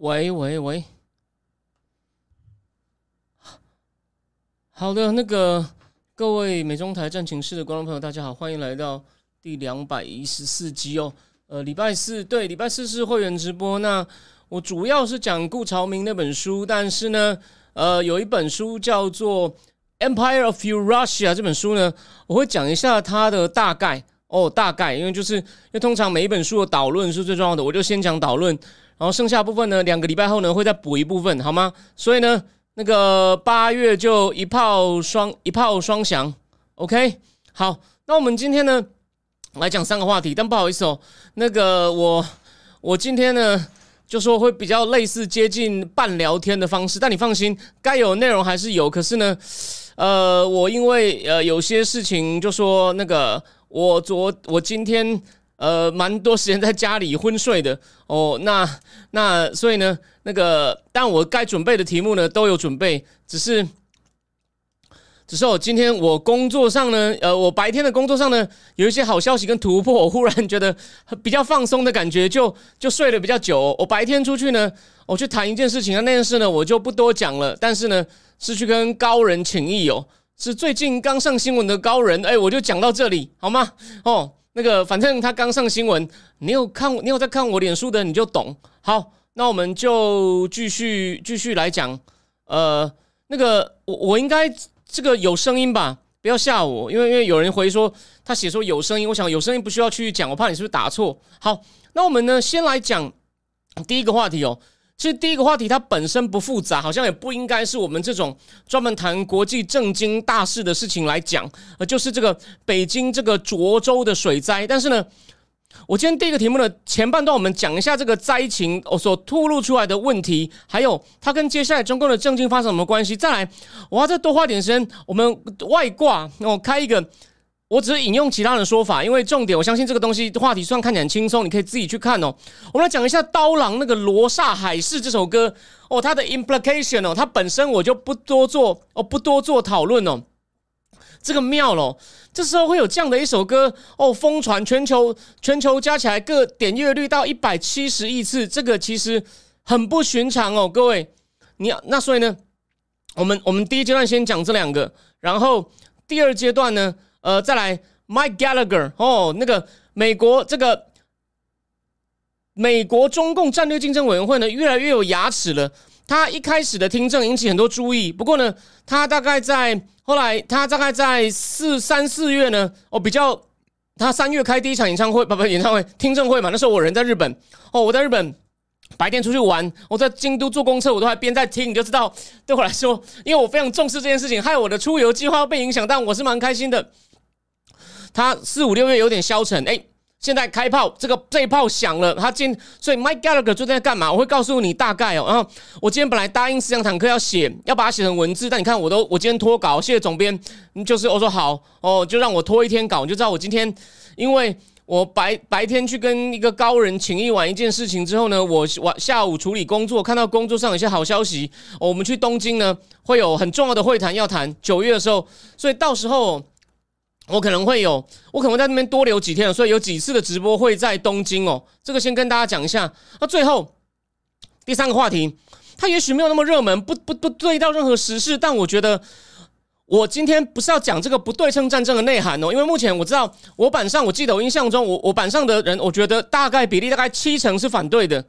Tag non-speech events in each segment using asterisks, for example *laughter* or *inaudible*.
喂喂喂，好的，那个各位美中台战情室的观众朋友，大家好，欢迎来到第两百一十四集哦。呃，礼拜四对，礼拜四是会员直播。那我主要是讲顾朝明那本书，但是呢，呃，有一本书叫做《Empire of Russia》这本书呢，我会讲一下它的大概哦，大概，因为就是因为通常每一本书的导论是最重要的，我就先讲导论。然后剩下部分呢，两个礼拜后呢会再补一部分，好吗？所以呢，那个八月就一炮双一炮双响，OK。好，那我们今天呢来讲三个话题，但不好意思哦，那个我我今天呢就说会比较类似接近半聊天的方式，但你放心，该有内容还是有。可是呢，呃，我因为呃有些事情就说那个我昨我今天。呃，蛮多时间在家里昏睡的哦。那那所以呢，那个但我该准备的题目呢都有准备，只是只是我今天我工作上呢，呃，我白天的工作上呢有一些好消息跟突破，我忽然觉得比较放松的感觉，就就睡得比较久。我白天出去呢，我去谈一件事情啊，那件事呢我就不多讲了。但是呢，是去跟高人请益哦，是最近刚上新闻的高人，哎，我就讲到这里好吗？哦。那个，反正他刚上新闻，你有看，你有在看我脸书的，你就懂。好，那我们就继续继续来讲。呃，那个，我我应该这个有声音吧？不要吓我，因为因为有人回说他写说有声音，我想有声音不需要去讲，我怕你是不是打错。好，那我们呢，先来讲第一个话题哦。其实第一个话题它本身不复杂，好像也不应该是我们这种专门谈国际政经大事的事情来讲，呃，就是这个北京这个涿州的水灾。但是呢，我今天第一个题目的前半段，我们讲一下这个灾情哦所吐露出来的问题，还有它跟接下来中共的政经发生什么关系。再来，我要再多花点时间，我们外挂我开一个。我只是引用其他人的说法，因为重点，我相信这个东西话题虽然看起来很轻松，你可以自己去看哦。我们来讲一下《刀郎》那个《罗刹海市》这首歌哦，它的 implication 哦，它本身我就不多做哦，不多做讨论哦。这个妙喽，这时候会有这样的一首歌哦，疯传全球，全球加起来各点阅率到一百七十亿次，这个其实很不寻常哦，各位。你那所以呢，我们我们第一阶段先讲这两个，然后第二阶段呢？呃，再来，Mike Gallagher 哦，那个美国这个美国中共战略竞争委员会呢，越来越有牙齿了。他一开始的听证引起很多注意，不过呢，他大概在后来，他大概在四三四月呢，哦，比较他三月开第一场演唱会，不不，演唱会听证会嘛。那时候我人在日本，哦，我在日本白天出去玩，我在京都坐公车，我都还边在听，你就知道对我来说，因为我非常重视这件事情，害我的出游计划被影响，但我是蛮开心的。他四五六月有点消沉，哎，现在开炮，这个这一炮响了，他今所以 Mike Gallagher 最近在干嘛？我会告诉你大概哦。然后我今天本来答应思想坦克要写，要把它写成文字，但你看我都我今天拖稿，谢谢总编，就是我说好哦，就让我拖一天稿，你就知道我今天因为我白白天去跟一个高人请一晚一件事情之后呢，我晚下午处理工作，看到工作上有些好消息，我们去东京呢会有很重要的会谈要谈，九月的时候，所以到时候。我可能会有，我可能会在那边多留几天，所以有几次的直播会在东京哦。这个先跟大家讲一下。那最后第三个话题，它也许没有那么热门，不不不对到任何时事，但我觉得我今天不是要讲这个不对称战争的内涵哦，因为目前我知道我板上，我记得我印象中，我我板上的人，我觉得大概比例大概七成是反对的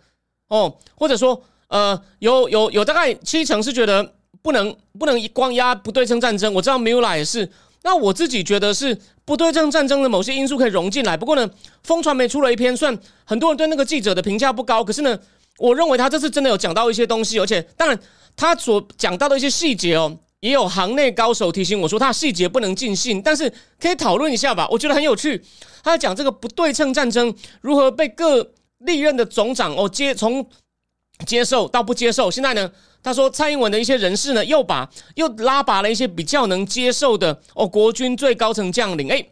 哦，或者说呃有有有大概七成是觉得不能不能光压不对称战争。我知道 Mula 也是。那我自己觉得是不对称战争的某些因素可以融进来。不过呢，风传媒出了一篇，算很多人对那个记者的评价不高。可是呢，我认为他这次真的有讲到一些东西，而且当然他所讲到的一些细节哦，也有行内高手提醒我说，他细节不能尽信，但是可以讨论一下吧，我觉得很有趣。他讲这个不对称战争如何被各历任的总长哦接从接受到不接受，现在呢，他说蔡英文的一些人士呢又把又拉拔了一些比较能接受的哦国军最高层将领，哎，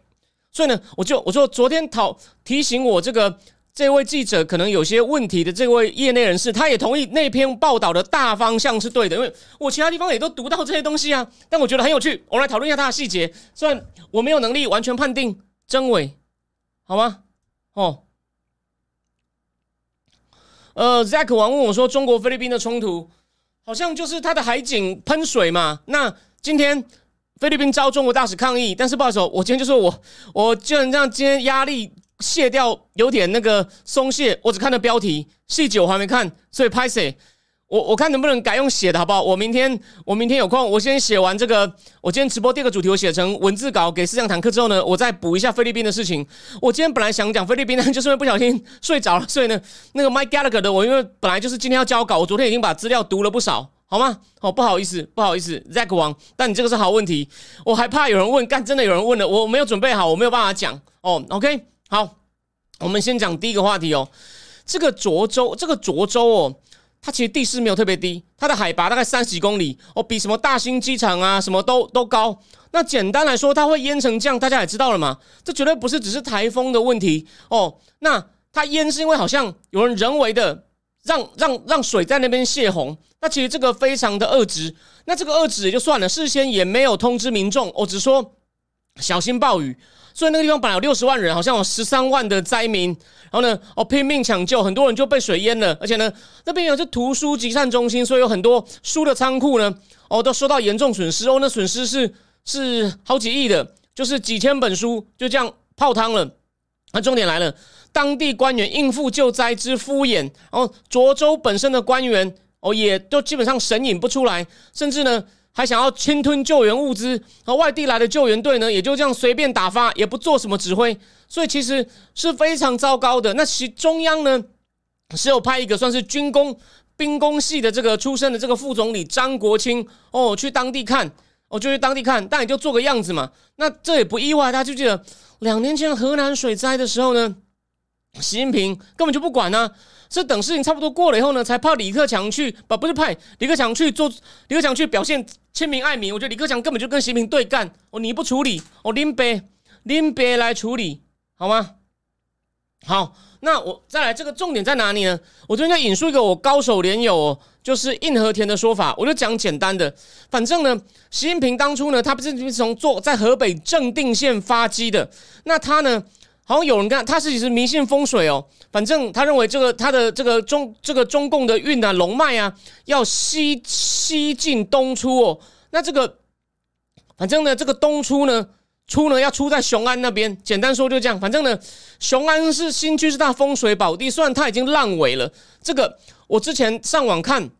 所以呢，我就我说昨天讨提醒我这个。这位记者可能有些问题的这位业内人士，他也同意那篇报道的大方向是对的，因为我其他地方也都读到这些东西啊。但我觉得很有趣，我来讨论一下它的细节。虽然我没有能力完全判定真伪，好吗？哦，呃，Zack 王问我说，中国菲律宾的冲突好像就是他的海警喷水嘛？那今天菲律宾招中国大使抗议，但是不好意思，我今天就说我我就这样，今天压力。卸掉有点那个松懈，我只看了标题，细节我还没看，所以拍谁？我我看能不能改用写的好不好？我明天我明天有空，我先写完这个。我今天直播第二个主题我写成文字稿给四将坦克之后呢，我再补一下菲律宾的事情。我今天本来想讲菲律宾，*laughs* 就是因为不小心睡着了，所以呢，那个 Mike Gallagher 的我因为本来就是今天要交稿，我昨天已经把资料读了不少，好吗？哦，不好意思，不好意思，Zack 王，但你这个是好问题，我还怕有人问，干真的有人问了，我没有准备好，我没有办法讲哦。OK。好，我们先讲第一个话题哦。这个涿州，这个涿州哦，它其实地势没有特别低，它的海拔大概三十几公里哦，比什么大兴机场啊什么都都高。那简单来说，它会淹成这样，大家也知道了嘛。这绝对不是只是台风的问题哦。那它淹是因为好像有人人为的让让让水在那边泄洪。那其实这个非常的恶质。那这个恶质也就算了，事先也没有通知民众，我只说小心暴雨。所以那个地方本来有六十万人，好像有十三万的灾民，然后呢，哦拼命抢救，很多人就被水淹了。而且呢，那边有是图书集散中心，所以有很多书的仓库呢，哦都受到严重损失。哦，那损失是是好几亿的，就是几千本书就这样泡汤了。那重点来了，当地官员应付救灾之敷衍，然后涿州本身的官员哦也都基本上神隐不出来，甚至呢。还想要侵吞救援物资，而外地来的救援队呢，也就这样随便打发，也不做什么指挥，所以其实是非常糟糕的。那其中央呢，是有派一个算是军工兵工系的这个出身的这个副总理张国清哦，去当地看，哦就去当地看，但也就做个样子嘛。那这也不意外，大家就记得两年前河南水灾的时候呢，习近平根本就不管呢。是等事情差不多过了以后呢，才派李克强去，不不是派李克强去做，李克强去表现亲民爱民。我觉得李克强根本就跟习近平对干。哦，你不处理，哦，林北林北来处理，好吗？好，那我再来，这个重点在哪里呢？我这边要引述一个我高手连友，哦就是硬和田的说法，我就讲简单的。反正呢，习近平当初呢，他不是从做在河北正定县发迹的，那他呢？好像有人干，他是其实迷信风水哦。反正他认为这个他的这个中这个中共的运啊龙脉啊要西西进东出哦。那这个反正呢这个东出呢出呢要出在雄安那边。简单说就这样。反正呢雄安是新区是大风水宝地，虽然它已经烂尾了。这个我之前上网看，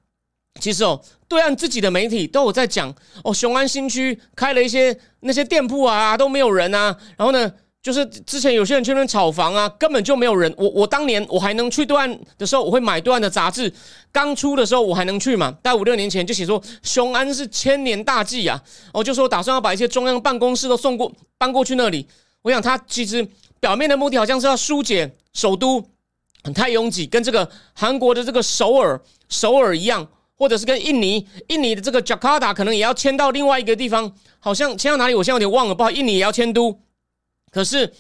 其实哦对岸自己的媒体都有在讲哦雄安新区开了一些那些店铺啊都没有人啊，然后呢。就是之前有些人去那边炒房啊，根本就没有人。我我当年我还能去对岸的时候，我会买对岸的杂志。刚出的时候我还能去嘛？大概五六年前就写说雄安是千年大计啊，我就说打算要把一些中央办公室都送过搬过去那里。我想他其实表面的目的好像是要疏解首都很太拥挤，跟这个韩国的这个首尔首尔一样，或者是跟印尼印尼的这个 Jakarta 可能也要迁到另外一个地方，好像迁到哪里？我现在有点忘了，不好，印尼也要迁都。可是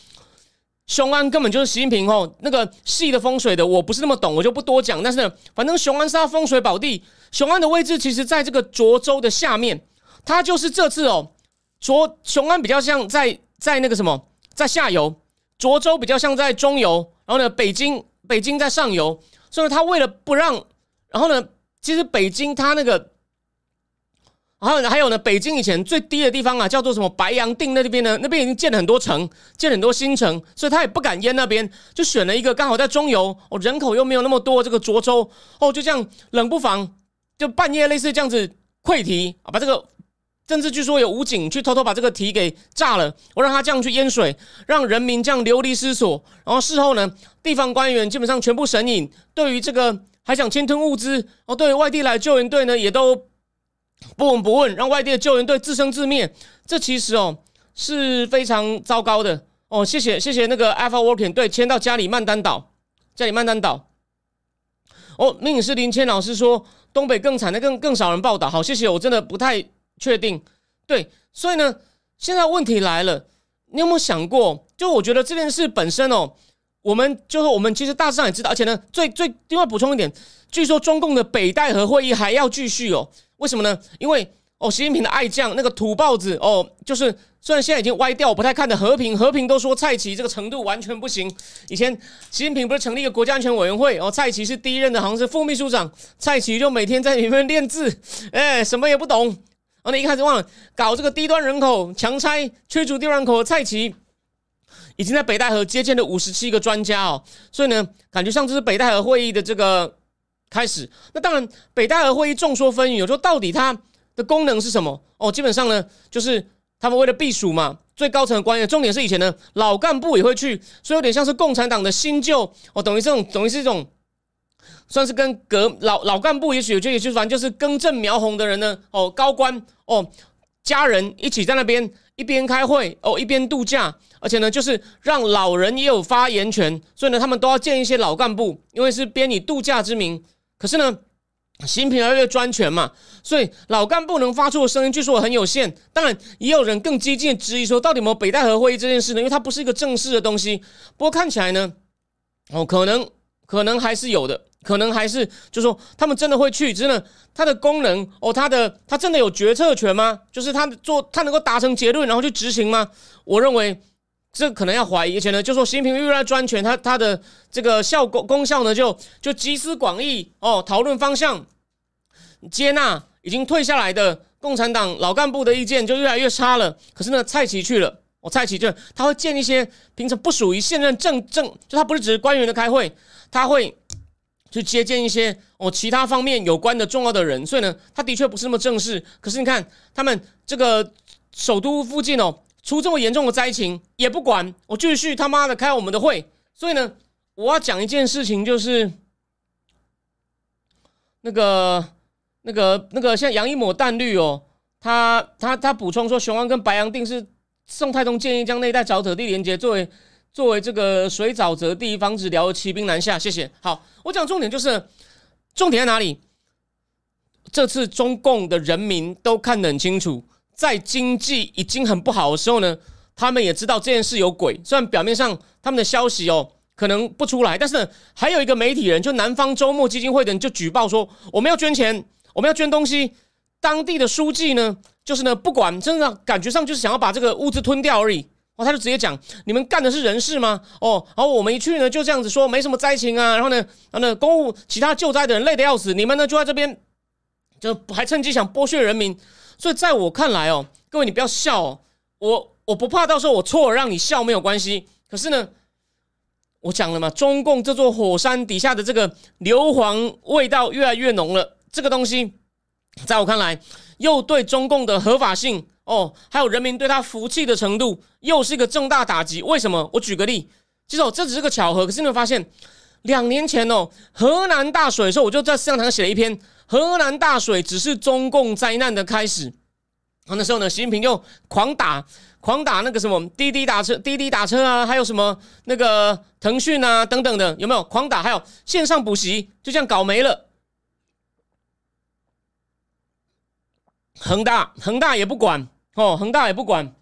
雄安根本就是习近平哦，那个细的风水的我不是那么懂，我就不多讲。但是反正雄安是他风水宝地，雄安的位置其实在这个涿州的下面，它就是这次哦，涿雄安比较像在在那个什么在下游，涿州比较像在中游，然后呢北京北京在上游，所以他为了不让，然后呢其实北京它那个。然后还有呢，北京以前最低的地方啊，叫做什么白洋淀那边呢？那边已经建了很多城，建很多新城，所以他也不敢淹那边，就选了一个刚好在中游，哦，人口又没有那么多，这个涿州，哦，就这样冷不防就半夜类似这样子溃堤啊，把这个甚至据说有武警去偷偷把这个堤给炸了，我让他这样去淹水，让人民这样流离失所。然后事后呢，地方官员基本上全部神隐，对于这个还想侵吞物资，哦，对于外地来救援队呢，也都。不闻不问，让外地的救援队自生自灭，这其实哦是非常糟糕的哦。谢谢谢谢那个 Alpha Working 队迁到加里曼丹岛，加里曼丹岛。哦，命影师林谦老师说东北更惨的更更少人报道，好谢谢，我真的不太确定。对，所以呢，现在问题来了，你有没有想过？就我觉得这件事本身哦。我们就是我们，其实大致上也知道，而且呢，最最另外补充一点，据说中共的北戴河会议还要继续哦。为什么呢？因为哦，习近平的爱将那个土包子哦，就是虽然现在已经歪掉，不太看的和平，和平都说蔡奇这个程度完全不行。以前习近平不是成立一个国家安全委员会哦，蔡奇是第一任的，好像是副秘书长，蔡奇就每天在里面练字，哎，什么也不懂。哦，你一开始忘了搞这个低端人口强拆，驱逐低端人口的蔡奇。已经在北戴河接见了五十七个专家哦，所以呢，感觉像这是北戴河会议的这个开始。那当然，北戴河会议众说纷纭，有说到底它的功能是什么？哦，基本上呢，就是他们为了避暑嘛，最高层的官员，重点是以前呢老干部也会去，所以有点像是共产党的新旧哦，等于这种等于是一种，算是跟革老老干部，也许有就也就反正就是更正苗红的人呢，哦，高官哦，家人一起在那边。一边开会哦，一边度假，而且呢，就是让老人也有发言权，所以呢，他们都要见一些老干部，因为是编以度假之名。可是呢，习近平越来越专权嘛，所以老干部能发出的声音据说很有限。当然，也有人更激进质疑说，到底有没有北戴河会议这件事呢？因为它不是一个正式的东西。不过看起来呢，哦，可能可能还是有的。可能还是就说，他们真的会去？真的，它的功能哦，它的它真的有决策权吗？就是他做，他能够达成结论，然后去执行吗？我认为这可能要怀疑。而且呢，就说习近平越来专权，他他的这个效果功效呢，就就集思广益哦，讨论方向，接纳已经退下来的共产党老干部的意见就越来越差了。可是呢，蔡奇去了，我蔡奇就他会见一些平常不属于现任政政，就他不是只是官员的开会，他会。去接见一些哦其他方面有关的重要的人，所以呢，他的确不是那么正式。可是你看，他们这个首都附近哦，出这么严重的灾情也不管，我继续他妈的开我们的会。所以呢，我要讲一件事情，就是那个、那个、那个，像杨一抹淡绿哦，他他他补充说，雄安跟白洋淀是宋太宗建议将那一带沼泽地连接作为。作为这个水沼泽地，防止辽骑兵南下。谢谢。好，我讲重点就是，重点在哪里？这次中共的人民都看得很清楚，在经济已经很不好的时候呢，他们也知道这件事有鬼。虽然表面上他们的消息哦可能不出来，但是呢还有一个媒体人，就南方周末基金会的人就举报说，我们要捐钱，我们要捐东西。当地的书记呢，就是呢不管，真的感觉上就是想要把这个物资吞掉而已。哦，他就直接讲，你们干的是人事吗？哦，然后我们一去呢，就这样子说，没什么灾情啊。然后呢，然后呢，公务其他救灾的人累得要死，你们呢就在这边，就还趁机想剥削人民。所以在我看来哦，各位你不要笑，哦，我我不怕到时候我错了让你笑没有关系。可是呢，我讲了嘛，中共这座火山底下的这个硫磺味道越来越浓了，这个东西在我看来又对中共的合法性。哦，还有人民对他服气的程度，又是一个重大打击。为什么？我举个例，其实哦，这只是个巧合。可是你会发现，两年前哦，河南大水的时候，我就在思想堂写了一篇《河南大水只是中共灾难的开始》。啊那时候呢，习近平又狂打、狂打那个什么滴滴打车、滴滴打车啊，还有什么那个腾讯啊等等的，有没有狂打？还有线上补习，就这样搞没了。恒大，恒大也不管。哦，恒大也不管。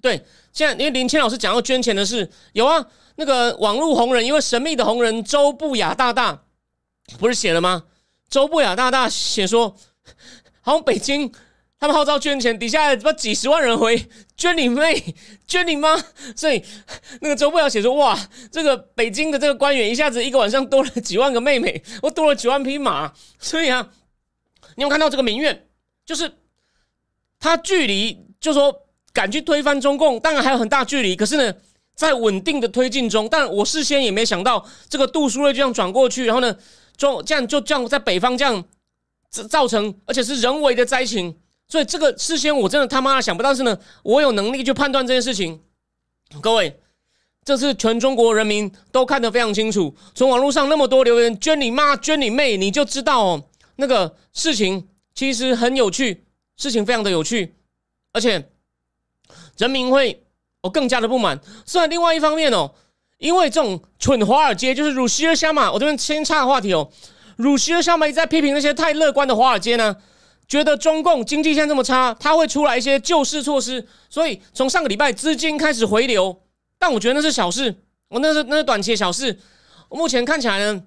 对，现在因为林谦老师讲要捐钱的事，有啊，那个网络红人，因为神秘的红人周不雅大大不是写了吗？周不雅大大写说，好像北京他们号召捐钱，底下不几十万人回捐你妹，捐你妈，所以那个周不雅写说，哇，这个北京的这个官员一下子一个晚上多了几万个妹妹，我多了几万匹马，所以啊，你有看到这个民怨就是。他距离就说敢去推翻中共，当然还有很大距离。可是呢，在稳定的推进中，但我事先也没想到这个杜苏芮这样转过去，然后呢，中这样就这样在北方这样造成，而且是人为的灾情。所以这个事先我真的他妈的想不到，但是呢，我有能力去判断这件事情。各位，这是全中国人民都看得非常清楚。从网络上那么多留言，捐你妈，捐你妹，你就知道哦，那个事情。其实很有趣，事情非常的有趣，而且人民会哦更加的不满。虽然另外一方面哦，因为这种蠢华尔街就是鲁西尔香嘛，我这边先岔个话题哦，鲁西尔香嘛一直在批评那些太乐观的华尔街呢。觉得中共经济现在这么差，他会出来一些救市措施，所以从上个礼拜资金开始回流，但我觉得那是小事，我那是那是短期的小事。目前看起来呢，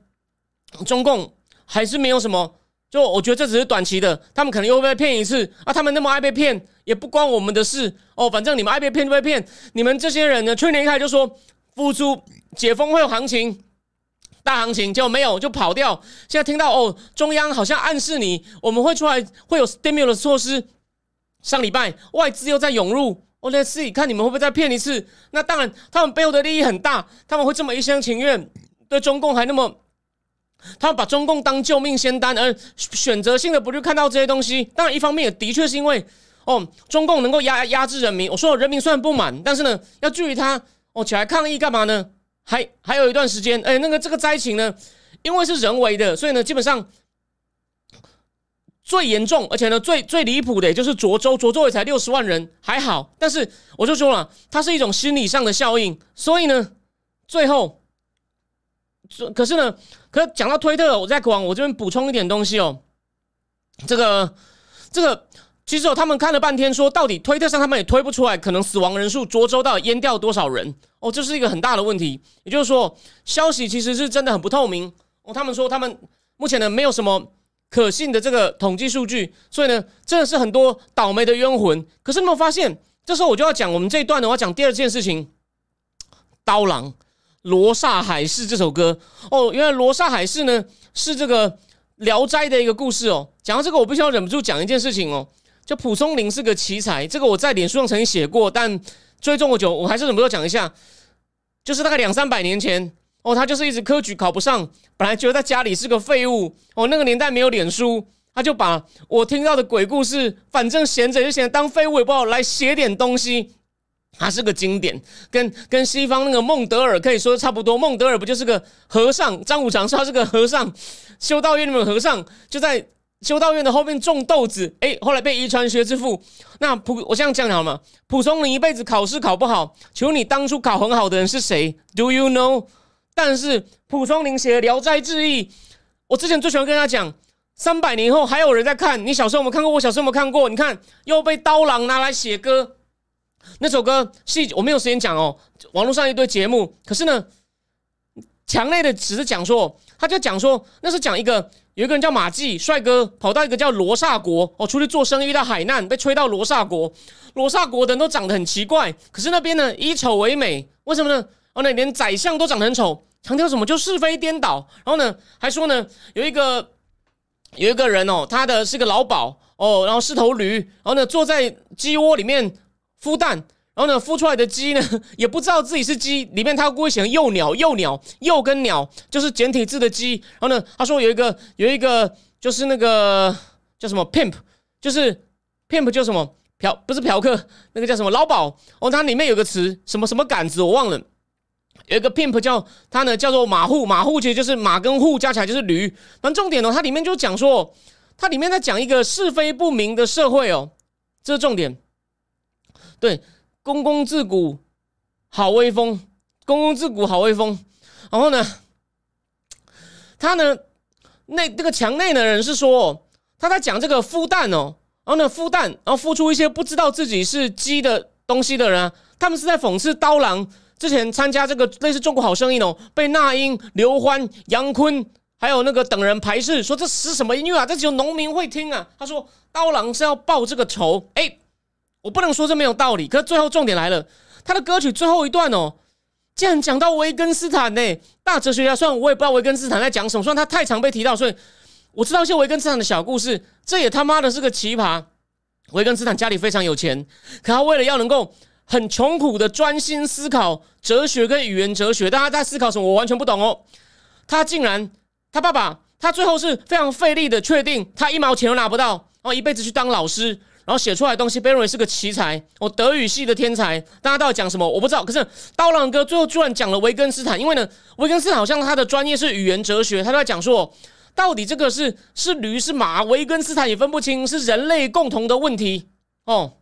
中共还是没有什么，就我觉得这只是短期的，他们可能又被骗一次啊，他们那么爱被骗，也不关我们的事哦，反正你们爱被骗就被骗，你们这些人呢，去年一开始就说复苏解封会有行情。大行情就没有就跑掉，现在听到哦，中央好像暗示你我们会出来会有 stimulus 措施。上礼拜外资又在涌入，我来试看你们会不会再骗一次。那当然，他们背后的利益很大，他们会这么一厢情愿对中共还那么，他们把中共当救命仙丹，而选择性的不去看到这些东西。当然，一方面也的确是因为哦，中共能够压压制人民。我说人民虽然不满，但是呢，要距离他哦起来抗议干嘛呢？还还有一段时间，哎，那个这个灾情呢，因为是人为的，所以呢，基本上最严重，而且呢，最最离谱的，也就是涿州，涿州也才六十万人，还好。但是我就说了，它是一种心理上的效应，所以呢，最后，可是呢，可讲到推特，我在往我这边补充一点东西哦，这个这个。其实哦，他们看了半天，说到底推特上他们也推不出来，可能死亡人数涿州到底淹掉多少人哦，这是一个很大的问题。也就是说，消息其实是真的很不透明哦。他们说他们目前呢没有什么可信的这个统计数据，所以呢真的是很多倒霉的冤魂。可是你有发现，这时候我就要讲我们这一段的，我要讲第二件事情，《刀郎》《罗刹海市》这首歌哦，原来《罗刹海市》呢是这个《聊斋》的一个故事哦。讲到这个，我必须要忍不住讲一件事情哦。就蒲松龄是个奇才，这个我在脸书上曾经写过，但追踪我久，我还是忍不住讲一下。就是大概两三百年前，哦，他就是一直科举考不上，本来觉得在家里是个废物，哦，那个年代没有脸书，他就把我听到的鬼故事，反正闲着就闲当废物也不好，来写点东西。他是个经典，跟跟西方那个孟德尔可以说差不多。孟德尔不就是个和尚？张五常说他是个和尚，修道院里面和尚就在。修道院的后面种豆子，哎，后来被遗传学之父。那普，我这样讲好吗？蒲松龄一辈子考试考不好，求你当初考很好的人是谁？Do you know？但是蒲松龄写的《聊斋志异》，我之前最喜欢跟他讲，三百年后还有人在看。你小时候有没有看过？我小时候有没有看过？你看又被刀郎拿来写歌，那首歌细我没有时间讲哦。网络上一堆节目，可是呢，强烈的只是讲说，他就讲说，那是讲一个。有一个人叫马季，帅哥，跑到一个叫罗刹国哦，出去做生意遇到海难，被吹到罗刹国。罗刹国的人都长得很奇怪，可是那边呢以丑为美，为什么呢？哦，那连宰相都长得很丑，强调什么？就是非颠倒。然后呢，还说呢，有一个有一个人哦，他的是个老鸨哦，然后是头驴，然后呢坐在鸡窝里面孵蛋。然后呢，孵出来的鸡呢，*laughs* 也不知道自己是鸡。里面他故意写幼鸟，幼鸟，幼跟鸟就是简体字的鸡。然后呢，他说有一个有一个就是那个叫什么 pimp，就是 pimp 叫什么嫖，不是嫖客，那个叫什么老鸨哦。它里面有个词，什么什么杆子我忘了。有一个 pimp 叫他呢叫做马户，马户其实就是马跟户加起来就是驴。反正重点哦，它里面就讲说，它里面在讲一个是非不明的社会哦，这是重点。对。公公自古好威风，公公自古好威风。然后呢，他呢，那那个墙内的人是说，他在讲这个孵蛋哦，然后呢，孵蛋，然后孵出一些不知道自己是鸡的东西的人，他们是在讽刺刀郎之前参加这个类似中国好声音哦，被那英、刘欢、杨坤还有那个等人排斥，说这是什么音乐啊？这只有农民会听啊。他说刀郎是要报这个仇，哎。我不能说这没有道理，可是最后重点来了，他的歌曲最后一段哦，竟然讲到维根斯坦呢，大哲学家。虽然我也不知道维根斯坦在讲什么，虽然他太常被提到，所以我知道一些维根斯坦的小故事。这也他妈的是个奇葩。维根斯坦家里非常有钱，可他为了要能够很穷苦的专心思考哲学跟语言哲学，大家在思考什么，我完全不懂哦。他竟然，他爸爸，他最后是非常费力的确定，他一毛钱都拿不到，然后一辈子去当老师。然后写出来的东西被认为是个奇才，我德语系的天才。大家到底讲什么？我不知道。可是刀郎哥最后居然讲了维根斯坦，因为呢，维根斯坦好像他的专业是语言哲学，他都在讲说，到底这个是是驴是马？维根斯坦也分不清，是人类共同的问题哦。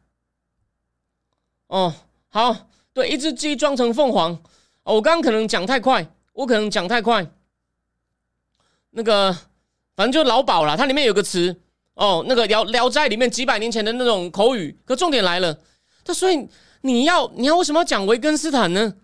哦，好，对，一只鸡装成凤凰。哦，我刚刚可能讲太快，我可能讲太快。那个，反正就老鸨了，它里面有个词哦，那个《聊聊斋》里面几百年前的那种口语。可重点来了，他所以你要你要为什么要讲维根斯坦呢？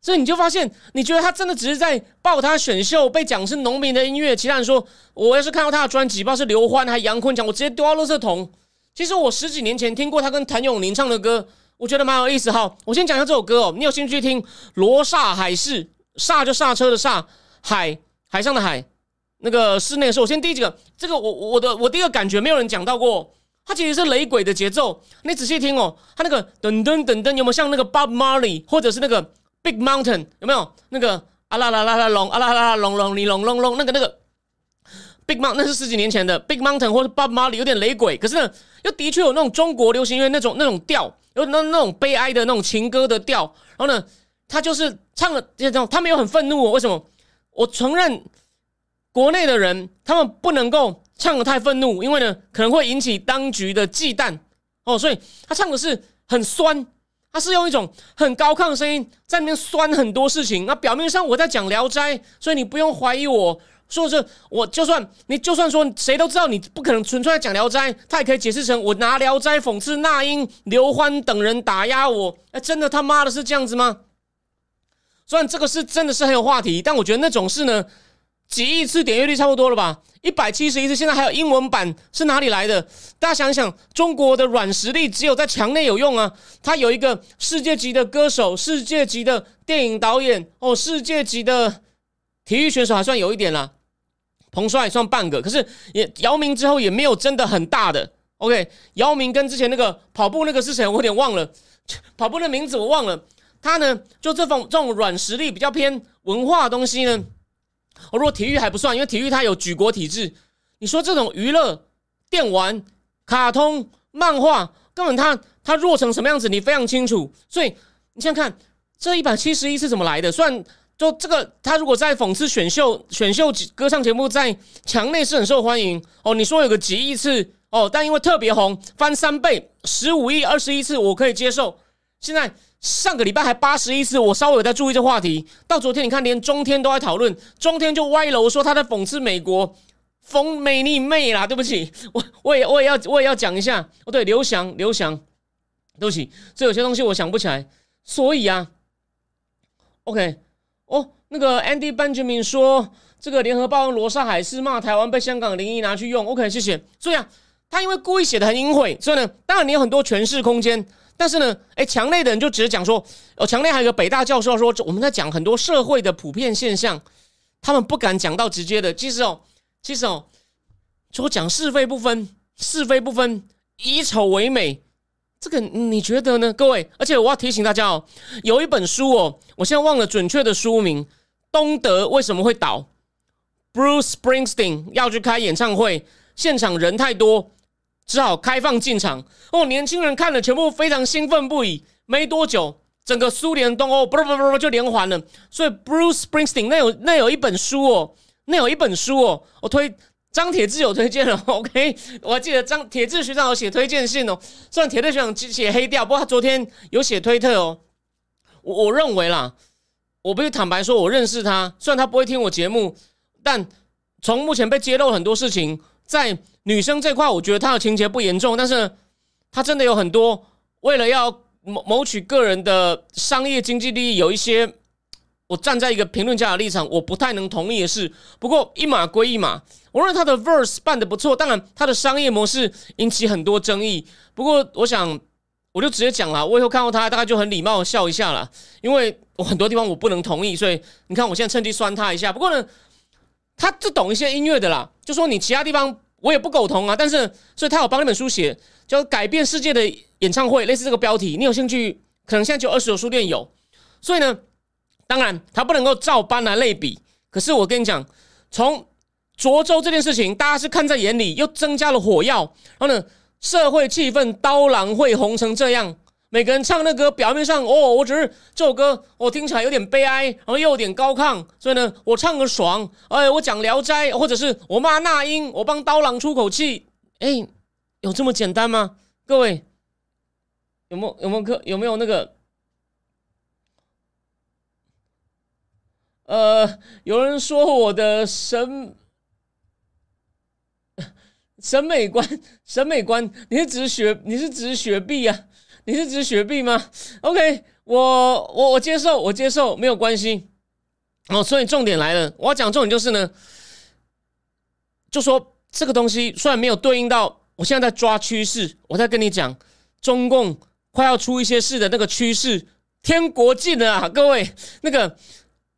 所以你就发现，你觉得他真的只是在报他选秀，被讲是农民的音乐。其他人说，我要是看到他的专辑，不知道是刘欢还是杨坤讲，我直接丢到垃圾桶。其实我十几年前听过他跟谭咏麟唱的歌，我觉得蛮有意思。哈，我先讲一下这首歌哦，你有兴趣听？罗刹海市，刹就刹车的刹，海海上的海，那个室内是。我先第一个，这个我我的我第一个感觉没有人讲到过，它其实是雷鬼的节奏。你仔细听哦，它那个噔噔噔噔，有没有像那个 Bob Marley 或者是那个？Big Mountain 有没有那个啊啦啦啦啦隆啊啦啦啦隆隆你隆隆隆那个那个 Big Mountain 那是十几年前的 Big Mountain 或者 Bob Marley 有点雷鬼，可是呢又的确有那种中国流行乐那种那种调，有那那种悲哀的那种情歌的调。然后呢，他就是唱了这种，他没有很愤怒哦。为什么？我承认国内的人他们不能够唱的太愤怒，因为呢可能会引起当局的忌惮哦。所以他唱的是很酸。他是用一种很高亢的声音在那边酸很多事情。那表面上我在讲《聊斋》，所以你不用怀疑我说这，我就算你就算说谁都知道你不可能纯粹在讲《聊斋》，他也可以解释成我拿《聊斋》讽刺那英、刘欢等人打压我。哎，真的他妈的是这样子吗？虽然这个是真的是很有话题，但我觉得那种事呢。几亿次点阅率差不多了吧？一百七十一次，现在还有英文版是哪里来的？大家想想，中国的软实力只有在墙内有用啊！他有一个世界级的歌手，世界级的电影导演，哦，世界级的体育选手还算有一点啦。彭帅算半个，可是也姚明之后也没有真的很大的。OK，姚明跟之前那个跑步那个是谁？我有点忘了，*laughs* 跑步的名字我忘了。他呢，就这种这种软实力比较偏文化东西呢。哦，如果体育还不算，因为体育它有举国体制。你说这种娱乐、电玩、卡通、漫画，根本它它弱成什么样子，你非常清楚。所以你想想看，这一百七十一是怎么来的？算就这个，他如果在讽刺选秀、选秀歌唱节目在墙内是很受欢迎哦。你说有个几亿次哦，但因为特别红，翻三倍，十五亿、二十一次，我可以接受。现在。上个礼拜还八十一次，我稍微有在注意这话题。到昨天，你看连中天都在讨论，中天就歪楼说他在讽刺美国，讽美你妹啦！对不起，*laughs* 我我也我也要我也要讲一下。哦，对，刘翔，刘翔，对不起，这有些东西我想不起来。所以啊，OK，哦，那个 Andy Benjamin 说这个联合报罗刹海是骂台湾被香港灵异拿去用。OK，谢谢。所以啊，他因为故意写的很隐晦，所以呢，当然你有很多诠释空间。但是呢，哎，墙内的人就只是讲说，哦，墙内还有个北大教授说，我们在讲很多社会的普遍现象，他们不敢讲到直接的。其实哦，其实哦，说讲是非不分，是非不分，以丑为美，这个你觉得呢？各位，而且我要提醒大家哦，有一本书哦，我现在忘了准确的书名，《东德为什么会倒》，Bruce Springsteen 要去开演唱会，现场人太多。只好开放进场哦，年轻人看了全部非常兴奋不已。没多久，整个苏联东欧不不不不就连环了。所以 Bruce Springsteen 那有那有一本书哦，那有一本书哦，我推张铁志有推荐了。*laughs* OK，我还记得张铁志学长有写推荐信哦。虽然铁志学长写黑掉，不过他昨天有写推特哦。我我认为啦，我不是坦白说，我认识他，虽然他不会听我节目，但从目前被揭露很多事情。在女生这块，我觉得她的情节不严重，但是她真的有很多为了要谋谋取个人的商业经济利益，有一些我站在一个评论家的立场，我不太能同意的事。不过一码归一码，我认为他的 verse 办的不错，当然他的商业模式引起很多争议。不过我想我就直接讲了，我以后看到他大概就很礼貌笑一下了，因为我很多地方我不能同意，所以你看我现在趁机酸他一下。不过呢。他就懂一些音乐的啦，就说你其他地方我也不苟同啊，但是所以他有帮那本书写叫《改变世界的演唱会》，类似这个标题，你有兴趣？可能现在就二十九书店有。所以呢，当然他不能够照搬来类比，可是我跟你讲，从涿州这件事情，大家是看在眼里，又增加了火药，然后呢，社会气氛刀郎会红成这样，每个人唱那歌，表面上哦，我只是这首歌我听起来有点悲哀，然后又有点高亢，所以呢，我唱个爽。哎，我讲《聊斋》，或者是我骂那英，我帮刀郎出口气。哎，有这么简单吗？各位，有没有有没有可有没有那个？呃，有人说我的审审美观，审美观，你是指雪，你是指雪碧啊？你是指雪碧吗？OK，我我我接受，我接受，没有关系。哦，所以重点来了，我要讲重点就是呢，就说这个东西虽然没有对应到，我现在在抓趋势，我在跟你讲，中共快要出一些事的那个趋势，天国近了啊，各位，那个。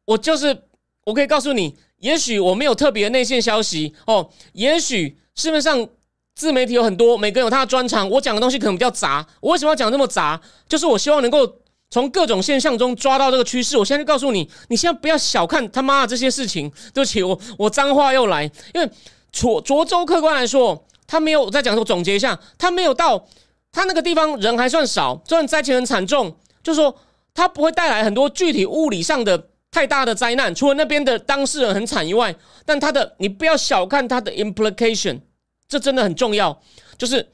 我就是，我可以告诉你，也许我没有特别的内线消息哦，也许市面上自媒体有很多，每个人有他的专长，我讲的东西可能比较杂。我为什么要讲这么杂？就是我希望能够从各种现象中抓到这个趋势。我现在就告诉你，你现在不要小看他妈的这些事情。对不起，我我脏话又来，因为涿涿州客观来说，他没有我再讲，我总结一下，他没有到他那个地方人还算少，虽然灾情很惨重，就是说他不会带来很多具体物理上的。太大的灾难，除了那边的当事人很惨以外，但他的你不要小看他的 implication，这真的很重要。就是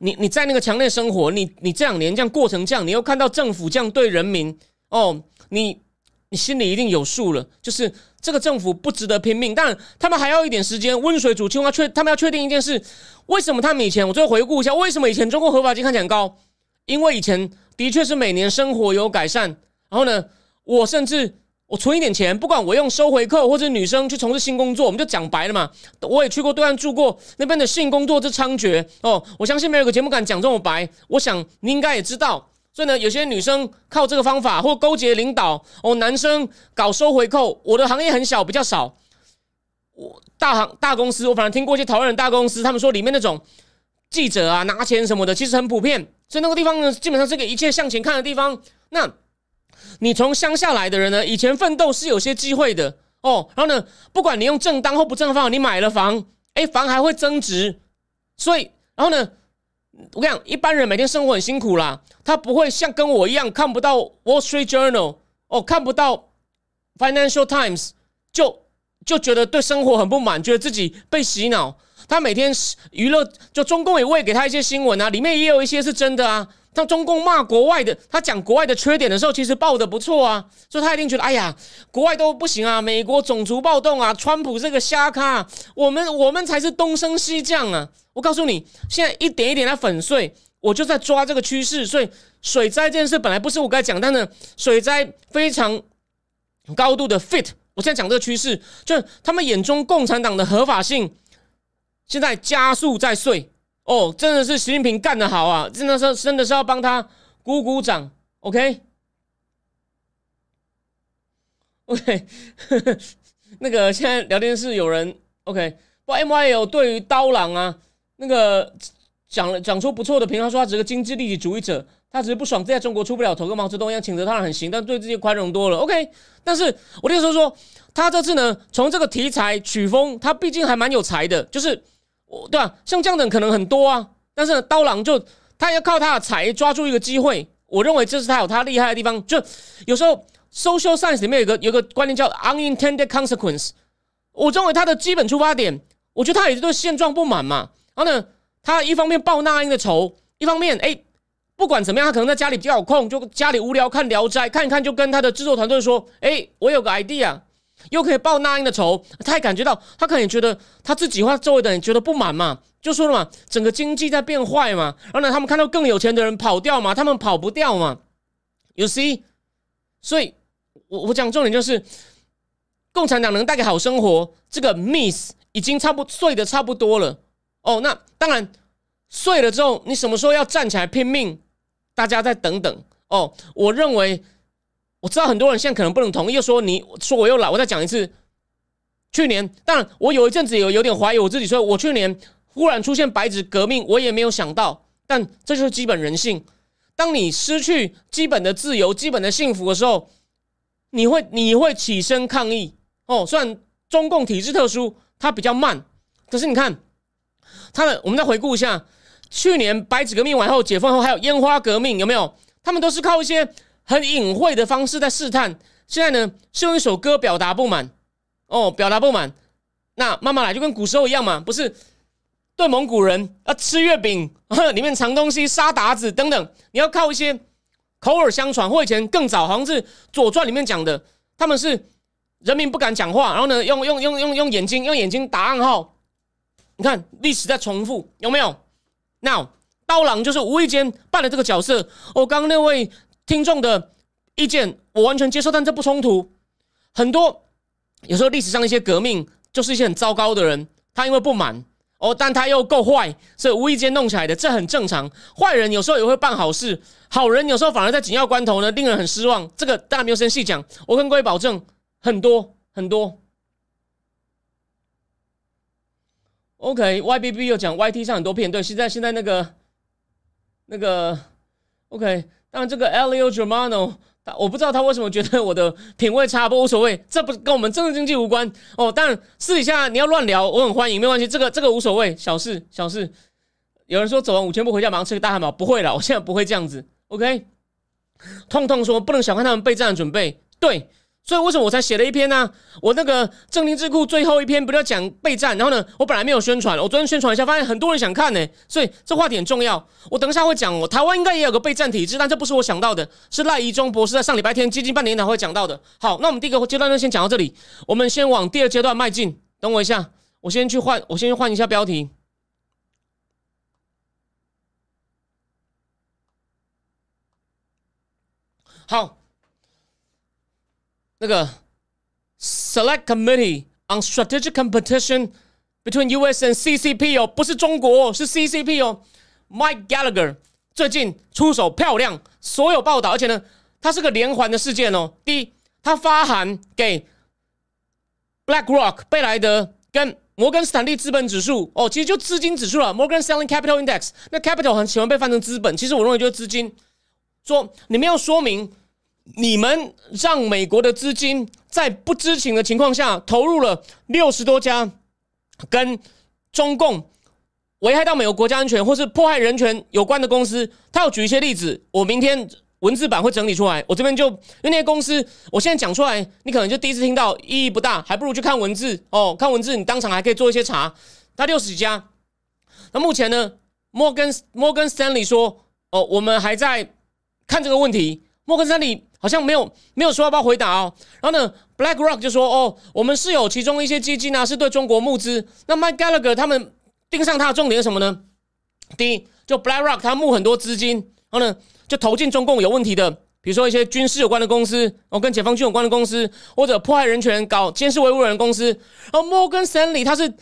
你你在那个强烈生活，你你这两年这样过成这样，你又看到政府这样对人民哦，你你心里一定有数了。就是这个政府不值得拼命，但他们还要一点时间温水煮青蛙。确他们要确定一件事：为什么他们以前我最后回顾一下，为什么以前中国合法金看起来很高？因为以前的确是每年生活有改善，然后呢？我甚至我存一点钱，不管我用收回扣或者女生去从事性工作，我们就讲白了嘛。我也去过对岸住过，那边的性工作之猖獗哦。我相信没有个节目敢讲这么白。我想你应该也知道，所以呢，有些女生靠这个方法或勾结领导哦，男生搞收回扣。我的行业很小，比较少。我大行大公司，我反正听过一些讨论大公司，他们说里面那种记者啊拿钱什么的，其实很普遍。所以那个地方呢，基本上是个一切向前看的地方。那。你从乡下来的人呢，以前奋斗是有些机会的哦。然后呢，不管你用正当或不正当，你买了房，哎，房还会增值。所以，然后呢，我跟你讲，一般人每天生活很辛苦啦，他不会像跟我一样看不到 Wall Street Journal 哦，看不到 Financial Times，就就觉得对生活很不满，觉得自己被洗脑。他每天娱乐，就中共也喂给他一些新闻啊，里面也有一些是真的啊。像中共骂国外的，他讲国外的缺点的时候，其实报的不错啊，所以他一定觉得，哎呀，国外都不行啊，美国种族暴动啊，川普这个瞎咖，我们我们才是东升西降啊！我告诉你，现在一点一点在粉碎，我就在抓这个趋势。所以水灾这件事本来不是我该讲，但是，水灾非常高度的 fit。我现在讲这个趋势，就是他们眼中共产党的合法性现在加速在碎。哦，真的是习近平干得好啊！真的是，真的是要帮他鼓鼓掌。OK，OK，*laughs* 那个现在聊天室有人 OK，不，M Y L 对于刀郎啊，那个讲了讲出不错的评，他说他只是个经济利己主义者，他只是不爽在中国出不了头，跟毛泽东一样，谴责他很行，但对自己宽容多了。OK，但是我那时候说，他这次呢，从这个题材曲风，他毕竟还蛮有才的，就是。我对啊，像这样的人可能很多啊，但是刀郎就他要靠他的才抓住一个机会，我认为这是他有他厉害的地方。就有时候 social science 里面有个有个观念叫 unintended consequence，我认为他的基本出发点，我觉得他也是对现状不满嘛。然后呢，他一方面报那英的仇，一方面哎，不管怎么样，他可能在家里比较有空，就家里无聊看《聊斋》，看一看就跟他的制作团队说，哎，我有个 idea。又可以报那英的仇，他也感觉到，他可能觉得他自己或周围的人觉得不满嘛，就说了嘛，整个经济在变坏嘛，然后呢，他们看到更有钱的人跑掉嘛，他们跑不掉嘛，You see，所以我我讲重点就是，共产党能带给好生活，这个 miss 已经差不碎的差不多了哦，那当然碎了之后，你什么时候要站起来拼命？大家再等等哦，我认为。我知道很多人现在可能不能同意，又说你说我又老，我再讲一次。去年，当然我有一阵子有有点怀疑我自己，所以我去年忽然出现白纸革命，我也没有想到。但这就是基本人性。当你失去基本的自由、基本的幸福的时候，你会你会起身抗议。哦，虽然中共体制特殊，它比较慢，可是你看，它的我们再回顾一下，去年白纸革命完后解放后还有烟花革命，有没有？他们都是靠一些很隐晦的方式在试探。现在呢，是用一首歌表达不满哦，表达不满。那慢慢来，就跟古时候一样嘛，不是？对蒙古人啊，吃月饼 *laughs* 里面藏东西，杀鞑子等等，你要靠一些口耳相传，或以前更早，好像是《左传》里面讲的，他们是人民不敢讲话，然后呢，用用用用用眼睛，用眼睛打暗号。你看历史在重复，有没有？Now，刀郎就是无意间扮了这个角色。我刚刚那位听众的意见，我完全接受，但这不冲突。很多有时候历史上一些革命，就是一些很糟糕的人，他因为不满。哦，但他又够坏，所以无意间弄起来的，这很正常。坏人有时候也会办好事，好人有时候反而在紧要关头呢，令人很失望。这个当然没有先细讲，我跟各位保证，很多很多。OK，YBB 又讲 YT 上很多片，对，现在现在那个那个 OK，当然这个 Elio Germano。我不知道他为什么觉得我的品味差，不无所谓，这不跟我们政治经济无关哦。但私底下你要乱聊，我很欢迎，没关系，这个这个无所谓，小事小事。有人说走完五千步回家马上吃个大汉堡，不会了，我现在不会这样子。OK，痛痛说不能小看他们备战的准备，对。所以为什么我才写了一篇呢？我那个正定智库最后一篇不是要讲备战，然后呢，我本来没有宣传，我昨天宣传一下，发现很多人想看呢。所以这话题很重要。我等一下会讲，我台湾应该也有个备战体制，但这不是我想到的，是赖宜中博士在上礼拜天基金半年研讨会讲到的。好，那我们第一个阶段就先讲到这里，我们先往第二阶段迈进。等我一下，我先去换，我先去换一下标题。好。那个 Select Committee on Strategic Competition between U.S. and CCP 哦，不是中国，是 CCP 哦。Mike Gallagher 最近出手漂亮，所有报道，而且呢，它是个连环的事件哦。第一，他发函给 BlackRock 贝莱德跟摩根斯坦利资本指数哦，其实就资金指数了，Morgan Stanley Capital Index。那 Capital 很喜欢被翻成资本，其实我认为就是资金。说你们要说明。你们让美国的资金在不知情的情况下投入了六十多家跟中共危害到美国国家安全或是迫害人权有关的公司，他有举一些例子，我明天文字版会整理出来。我这边就因为那些公司，我现在讲出来，你可能就第一次听到，意义不大，还不如去看文字哦。看文字，你当场还可以做一些查。他六十几家，那目前呢，摩根摩根斯坦利说，哦，我们还在看这个问题。摩根斯坦利。好像没有没有说要不要回答哦。然后呢，BlackRock 就说：“哦，我们是有其中一些基金啊，是对中国募资。那 Mike Gallagher 他们盯上他的重点是什么呢？第一，就 BlackRock 他募很多资金，然后呢就投进中共有问题的，比如说一些军事有关的公司，哦，跟解放军有关的公司，或者迫害人权、搞监视维吾尔人公司。然后摩根斯坦利他是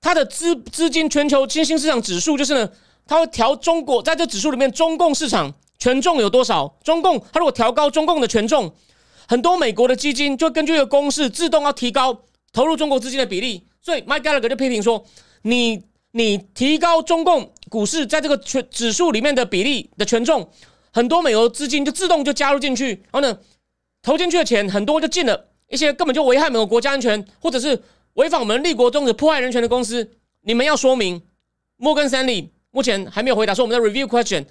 他的资资金全球新兴市场指数，就是呢，它会调中国在这指数里面中共市场。”权重有多少？中共他如果调高中共的权重，很多美国的基金就根据一个公式自动要提高投入中国资金的比例。所以 Mike Gallagher 就批评说：“你你提高中共股市在这个权指数里面的比例的权重，很多美国资金就自动就加入进去，然后呢，投进去的钱很多就进了一些根本就危害美国国家安全或者是违反我们立国宗旨、破坏人权的公司。你们要说明。”摩根斯坦利目前还没有回答，说我们的 review question。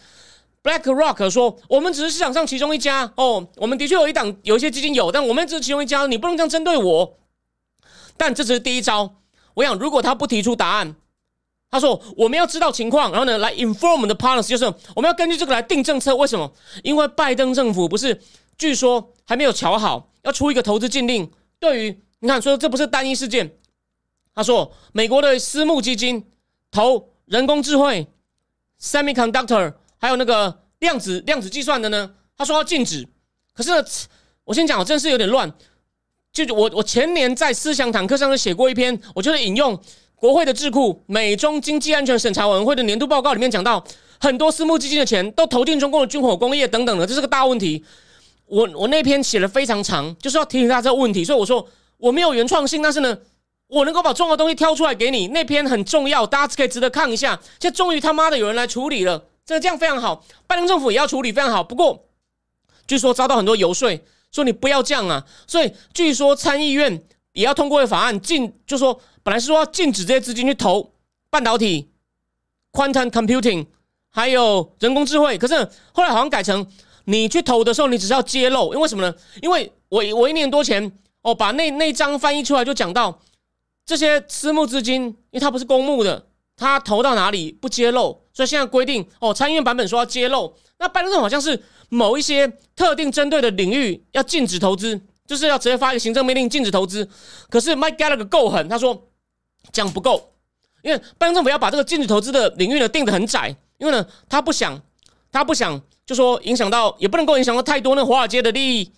BlackRock 说：“我们只是市场上其中一家哦，我们的确有一档有一些基金有，但我们只是其中一家，你不能这样针对我。但这只是第一招。我想，如果他不提出答案，他说我们要知道情况，然后呢来 inform 我们的 partners，就是我们要根据这个来定政策。为什么？因为拜登政府不是据说还没有瞧好，要出一个投资禁令。对于你看，说这不是单一事件。他说，美国的私募基金投人工智慧，semiconductor。”还有那个量子量子计算的呢？他说要禁止，可是我先讲，我真是有点乱。就我我前年在思想坦克上就写过一篇，我就是引用国会的智库美中经济安全审查委员会的年度报告里面讲到，很多私募基金的钱都投进中共的军火工业等等的，这是个大问题。我我那篇写的非常长，就是要提醒大家这个问题。所以我说我没有原创性，但是呢，我能够把重要的东西挑出来给你。那篇很重要，大家可以值得看一下。现在终于他妈的有人来处理了。这这样非常好，拜登政府也要处理非常好。不过，据说遭到很多游说，说你不要这样啊。所以，据说参议院也要通过法案禁，就说本来是说要禁止这些资金去投半导体 quantum computing，还有人工智慧。可是后来好像改成你去投的时候，你只是要揭露，因为什么呢？因为我我一年多前哦，把那那张翻译出来就讲到这些私募资金，因为它不是公募的，它投到哪里不揭露，所以现在规定哦，参议院版本说要揭露。那拜登政府好像是某一些特定针对的领域要禁止投资，就是要直接发一个行政命令禁止投资。可是 Mike Gallagher 够狠，他说讲不够，因为拜登政府要把这个禁止投资的领域呢定得很窄，因为呢他不想他不想就说影响到，也不能够影响到太多那华尔街的利益。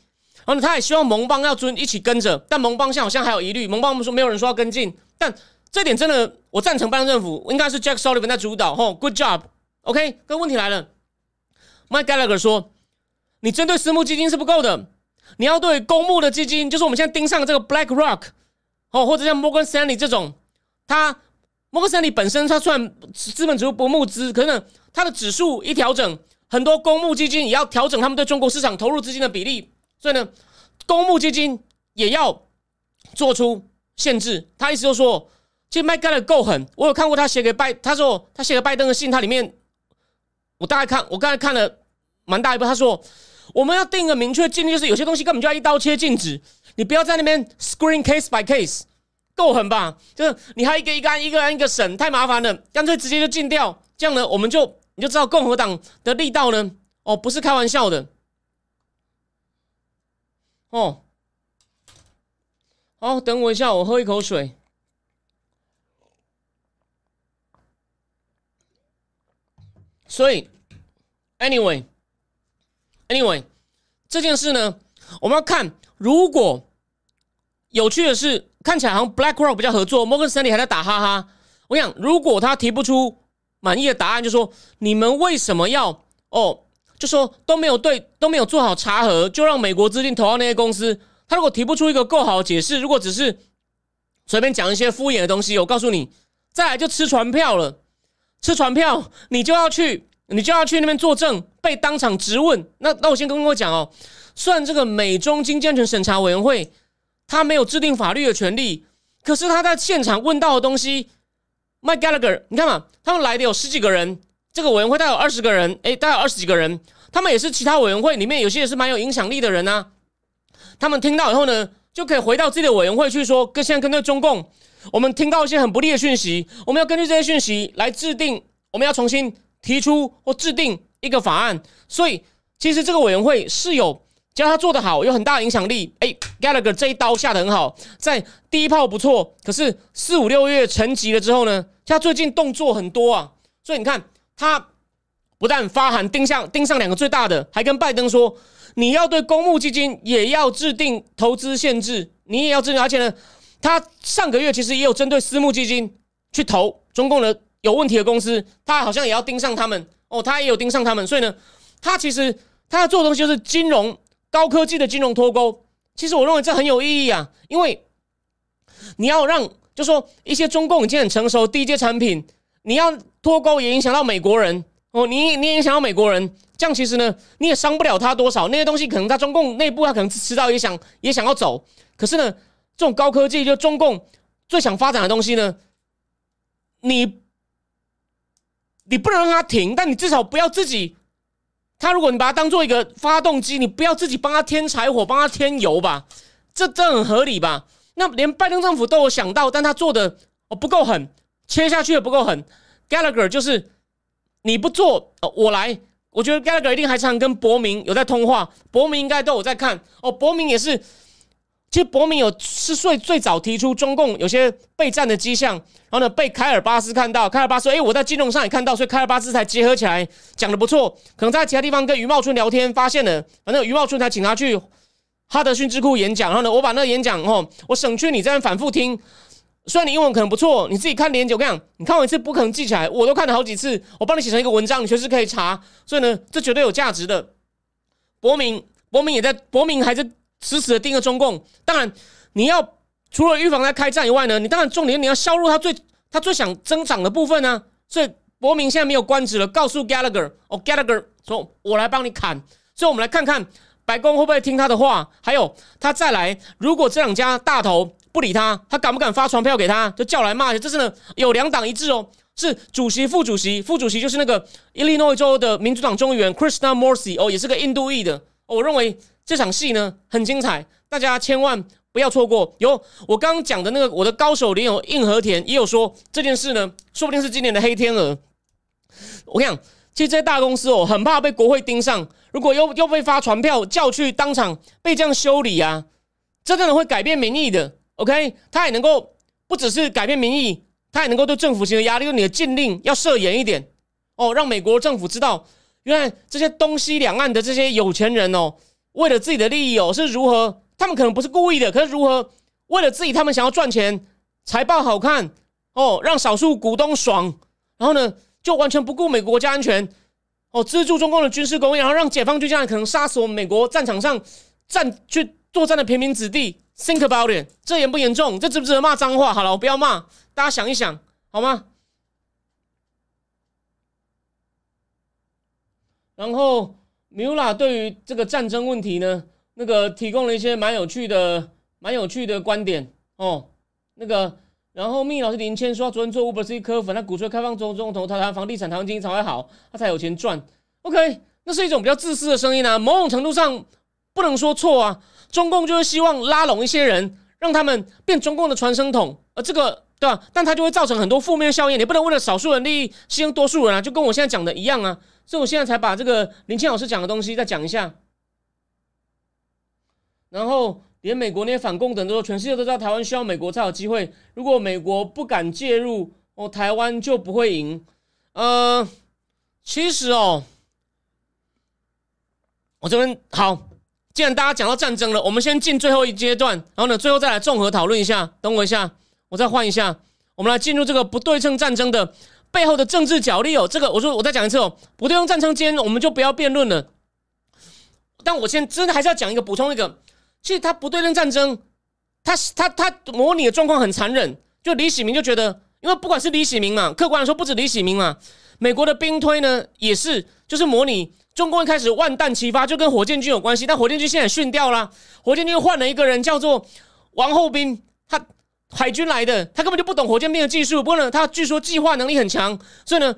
然后呢，他也希望盟邦要遵一起跟着，但盟邦现在好像还有疑虑，盟邦们说没有人说要跟进，但这点真的我赞成拜登政府，应该是 Jack Sullivan 在主导。吼，Good job，OK。可问题来了。Mike Gallagher 说：“你针对私募基金是不够的，你要对公募的基金，就是我们现在盯上这个 BlackRock 哦，或者像 Morgan Stanley 这种，它 Morgan Stanley 本身它算资本指数不募资，可是呢它的指数一调整，很多公募基金也要调整他们对中国市场投入资金的比例，所以呢，公募基金也要做出限制。他意思就是说，其实 Mike Gallagher 够狠，我有看过他写给拜，他说他写给拜登的信，他里面我大概看，我刚才看了。”蛮大一部，他说我们要定个明确禁令，就是有些东西根本就要一刀切禁止，你不要在那边 screen case by case，够狠吧？就是你还一个一个一个案一个审，太麻烦了，干脆直接就禁掉，这样呢，我们就你就知道共和党的力道呢，哦，不是开玩笑的，哦，好，等我一下，我喝一口水，所以，anyway。Anyway，这件事呢，我们要看。如果有趣的是，看起来好像 BlackRock 比较合作，Morgan Stanley 还在打哈哈。我想，如果他提不出满意的答案，就说你们为什么要哦，就说都没有对都没有做好查核，就让美国资金投到那些公司。他如果提不出一个够好的解释，如果只是随便讲一些敷衍的东西，我告诉你，再来就吃船票了。吃船票，你就要去。你就要去那边作证，被当场质问。那那我先跟各位讲哦，虽然这个美中经济安全审查委员会他没有制定法律的权利，可是他在现场问到的东西，Mike Gallagher，你看嘛，他们来的有十几个人，这个委员会大概有二十个人，诶，大概有二十几个人，他们也是其他委员会里面有些也是蛮有影响力的人呐。他们听到以后呢，就可以回到自己的委员会去说，跟现在跟那中共，我们听到一些很不利的讯息，我们要根据这些讯息来制定，我们要重新。提出或制定一个法案，所以其实这个委员会是有，只要他做得好，有很大的影响力。哎，Gallagher 这一刀下的很好，在第一炮不错，可是四五六月沉寂了之后呢，他最近动作很多啊，所以你看他不但发函盯上盯上两个最大的，还跟拜登说，你要对公募基金也要制定投资限制，你也要制定，而且呢，他上个月其实也有针对私募基金去投中共的。有问题的公司，他好像也要盯上他们哦，他也有盯上他们，所以呢，他其实他要做的东西就是金融高科技的金融脱钩。其实我认为这很有意义啊，因为你要让，就说一些中共已经很成熟低阶产品，你要脱钩也影响到美国人哦，你你也影响到美国人，这样其实呢，你也伤不了他多少。那些东西可能在中共内部，他可能迟早也想也想要走，可是呢，这种高科技就中共最想发展的东西呢，你。你不能让它停，但你至少不要自己。他如果你把它当做一个发动机，你不要自己帮他添柴火，帮他添油吧，这这很合理吧？那连拜登政府都有想到，但他做的哦不够狠，切下去也不够狠。Gallagher 就是你不做，我来。我觉得 Gallagher 一定还常跟伯明有在通话，伯明应该都有在看哦。伯明也是。其实伯明有是最最早提出中共有些备战的迹象，然后呢被凯尔巴斯看到，凯尔巴斯说：“哎，我在金融上也看到，所以凯尔巴斯才结合起来讲的不错。可能在其他地方跟余茂春聊天发现了，反正余茂春才请他去哈德逊智库演讲。然后呢，我把那个演讲哦，我省去你这边反复听。虽然你英文可能不错，你自己看连接，我跟你讲，你看我一次不可能记起来，我都看了好几次，我帮你写成一个文章，你随时可以查。所以呢，这绝对有价值的。伯明，伯明也在，伯明还是。死死的盯着中共，当然你要除了预防他开战以外呢，你当然重点你要削弱他最他最想增长的部分呢。所以伯明现在没有官职了，告诉 Gallagher，哦 Gallagher 说，我来帮你砍。所以我们来看看白宫会不会听他的话，还有他再来，如果这两家大头不理他，他敢不敢发传票给他，就叫来骂去？这是呢有两党一致哦。是主席、副主席，副主席就是那个 Illinois 州的民主党众议员 Krishna Morsi 哦，也是个印度裔的。我认为这场戏呢很精彩，大家千万不要错过。有我刚刚讲的那个我的高手连友硬和田也有说这件事呢，说不定是今年的黑天鹅。我跟你讲，其实这些大公司哦，很怕被国会盯上，如果又又被发传票叫去当场被这样修理啊，真的会改变民意的。OK，他也能够不只是改变民意，他也能够对政府形成压力，用你的禁令要设严一点哦，让美国政府知道，原来这些东西两岸的这些有钱人哦，为了自己的利益哦，是如何，他们可能不是故意的，可是如何为了自己，他们想要赚钱，财报好看哦，让少数股东爽，然后呢，就完全不顾美国国家安全哦，资助中共的军事工业，然后让解放军将来可能杀死我们美国战场上战去作战的平民子弟。Think about it，这严不严重？这值不值得骂脏话？好了，我不要骂，大家想一想，好吗？然后米拉对于这个战争问题呢，那个提供了一些蛮有趣的、蛮有趣的观点哦。那个，然后密老师林谦说，昨天做 Uber 是一颗粉，他鼓吹开放中中投，他谈房地产、台湾经济才会好，他才有钱赚。OK，那是一种比较自私的声音啊，某种程度上不能说错啊。中共就是希望拉拢一些人，让他们变中共的传声筒，而这个对吧？但它就会造成很多负面效应。你不能为了少数人利益牺牲多数人啊！就跟我现在讲的一样啊！所以我现在才把这个林清老师讲的东西再讲一下。然后连美国那些反共等都说，全世界都知道台湾需要美国才有机会。如果美国不敢介入，哦，台湾就不会赢。呃，其实哦，我这边好。既然大家讲到战争了，我们先进最后一阶段，然后呢，最后再来综合讨论一下。等我一下，我再换一下，我们来进入这个不对称战争的背后的政治角力哦。这个我说我再讲一次哦，不对称战争间我们就不要辩论了。但我先真的还是要讲一个补充一个，其实他不对称战争，他他他模拟的状况很残忍。就李喜明就觉得，因为不管是李喜明嘛，客观来说不止李喜明嘛，美国的兵推呢也是就是模拟。中共一开始万弹齐发，就跟火箭军有关系，但火箭军现在训掉了，火箭军换了一个人，叫做王厚斌，他海军来的，他根本就不懂火箭兵的技术，不过呢，他据说计划能力很强，所以呢，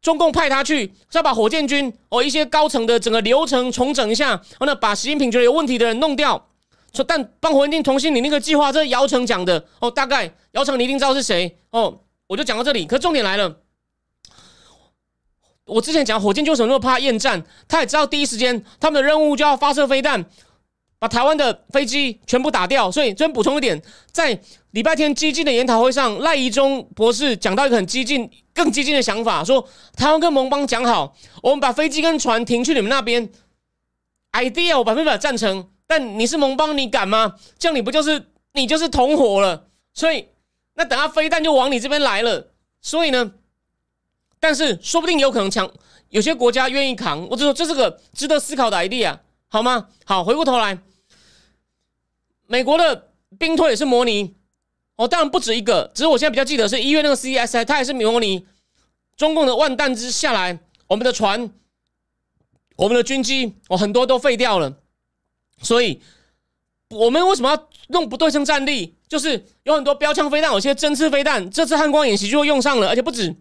中共派他去是要把火箭军哦一些高层的整个流程重整一下，然后呢，把习近平觉得有问题的人弄掉，说但帮火箭军重新拟那个计划，这是姚晨讲的哦，大概姚晨你一定知道是谁？哦，我就讲到这里，可重点来了。我之前讲火箭就什么那么怕厌战，他也知道第一时间他们的任务就要发射飞弹，把台湾的飞机全部打掉。所以，这边补充一点，在礼拜天激进的研讨会上，赖宜中博士讲到一个很激进、更激进的想法，说台湾跟盟邦讲好，我们把飞机跟船停去你们那边，idea 我百分百赞成。但你是盟邦，你敢吗？这样你不就是你就是同伙了？所以，那等下飞弹就往你这边来了。所以呢？但是说不定有可能强，有些国家愿意扛。我就说这是个值得思考的 idea，好吗？好，回过头来，美国的兵推也是模拟哦，当然不止一个，只是我现在比较记得是一月那个 CESI，它也是模拟中共的万弹之下来，我们的船、我们的军机哦，很多都废掉了。所以，我们为什么要用不对称战力？就是有很多标枪飞弹，有些针刺飞弹，这次汉光演习就用上了，而且不止。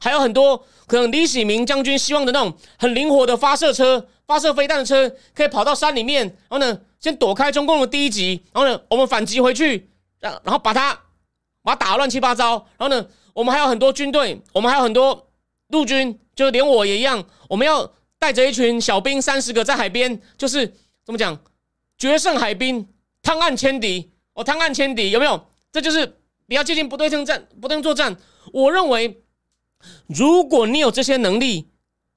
还有很多可能李喜明将军希望的那种很灵活的发射车、发射飞弹的车，可以跑到山里面，然后呢，先躲开中共的第一集，然后呢，我们反击回去，然然后把它把它打乱七八糟。然后呢，我们还有很多军队，我们还有很多陆军，就连我也一样，我们要带着一群小兵三十个在海边，就是怎么讲，决胜海滨，探案千敌，哦，探案千敌，有没有？这就是比较接近不对称战、不对称作战。我认为。如果你有这些能力，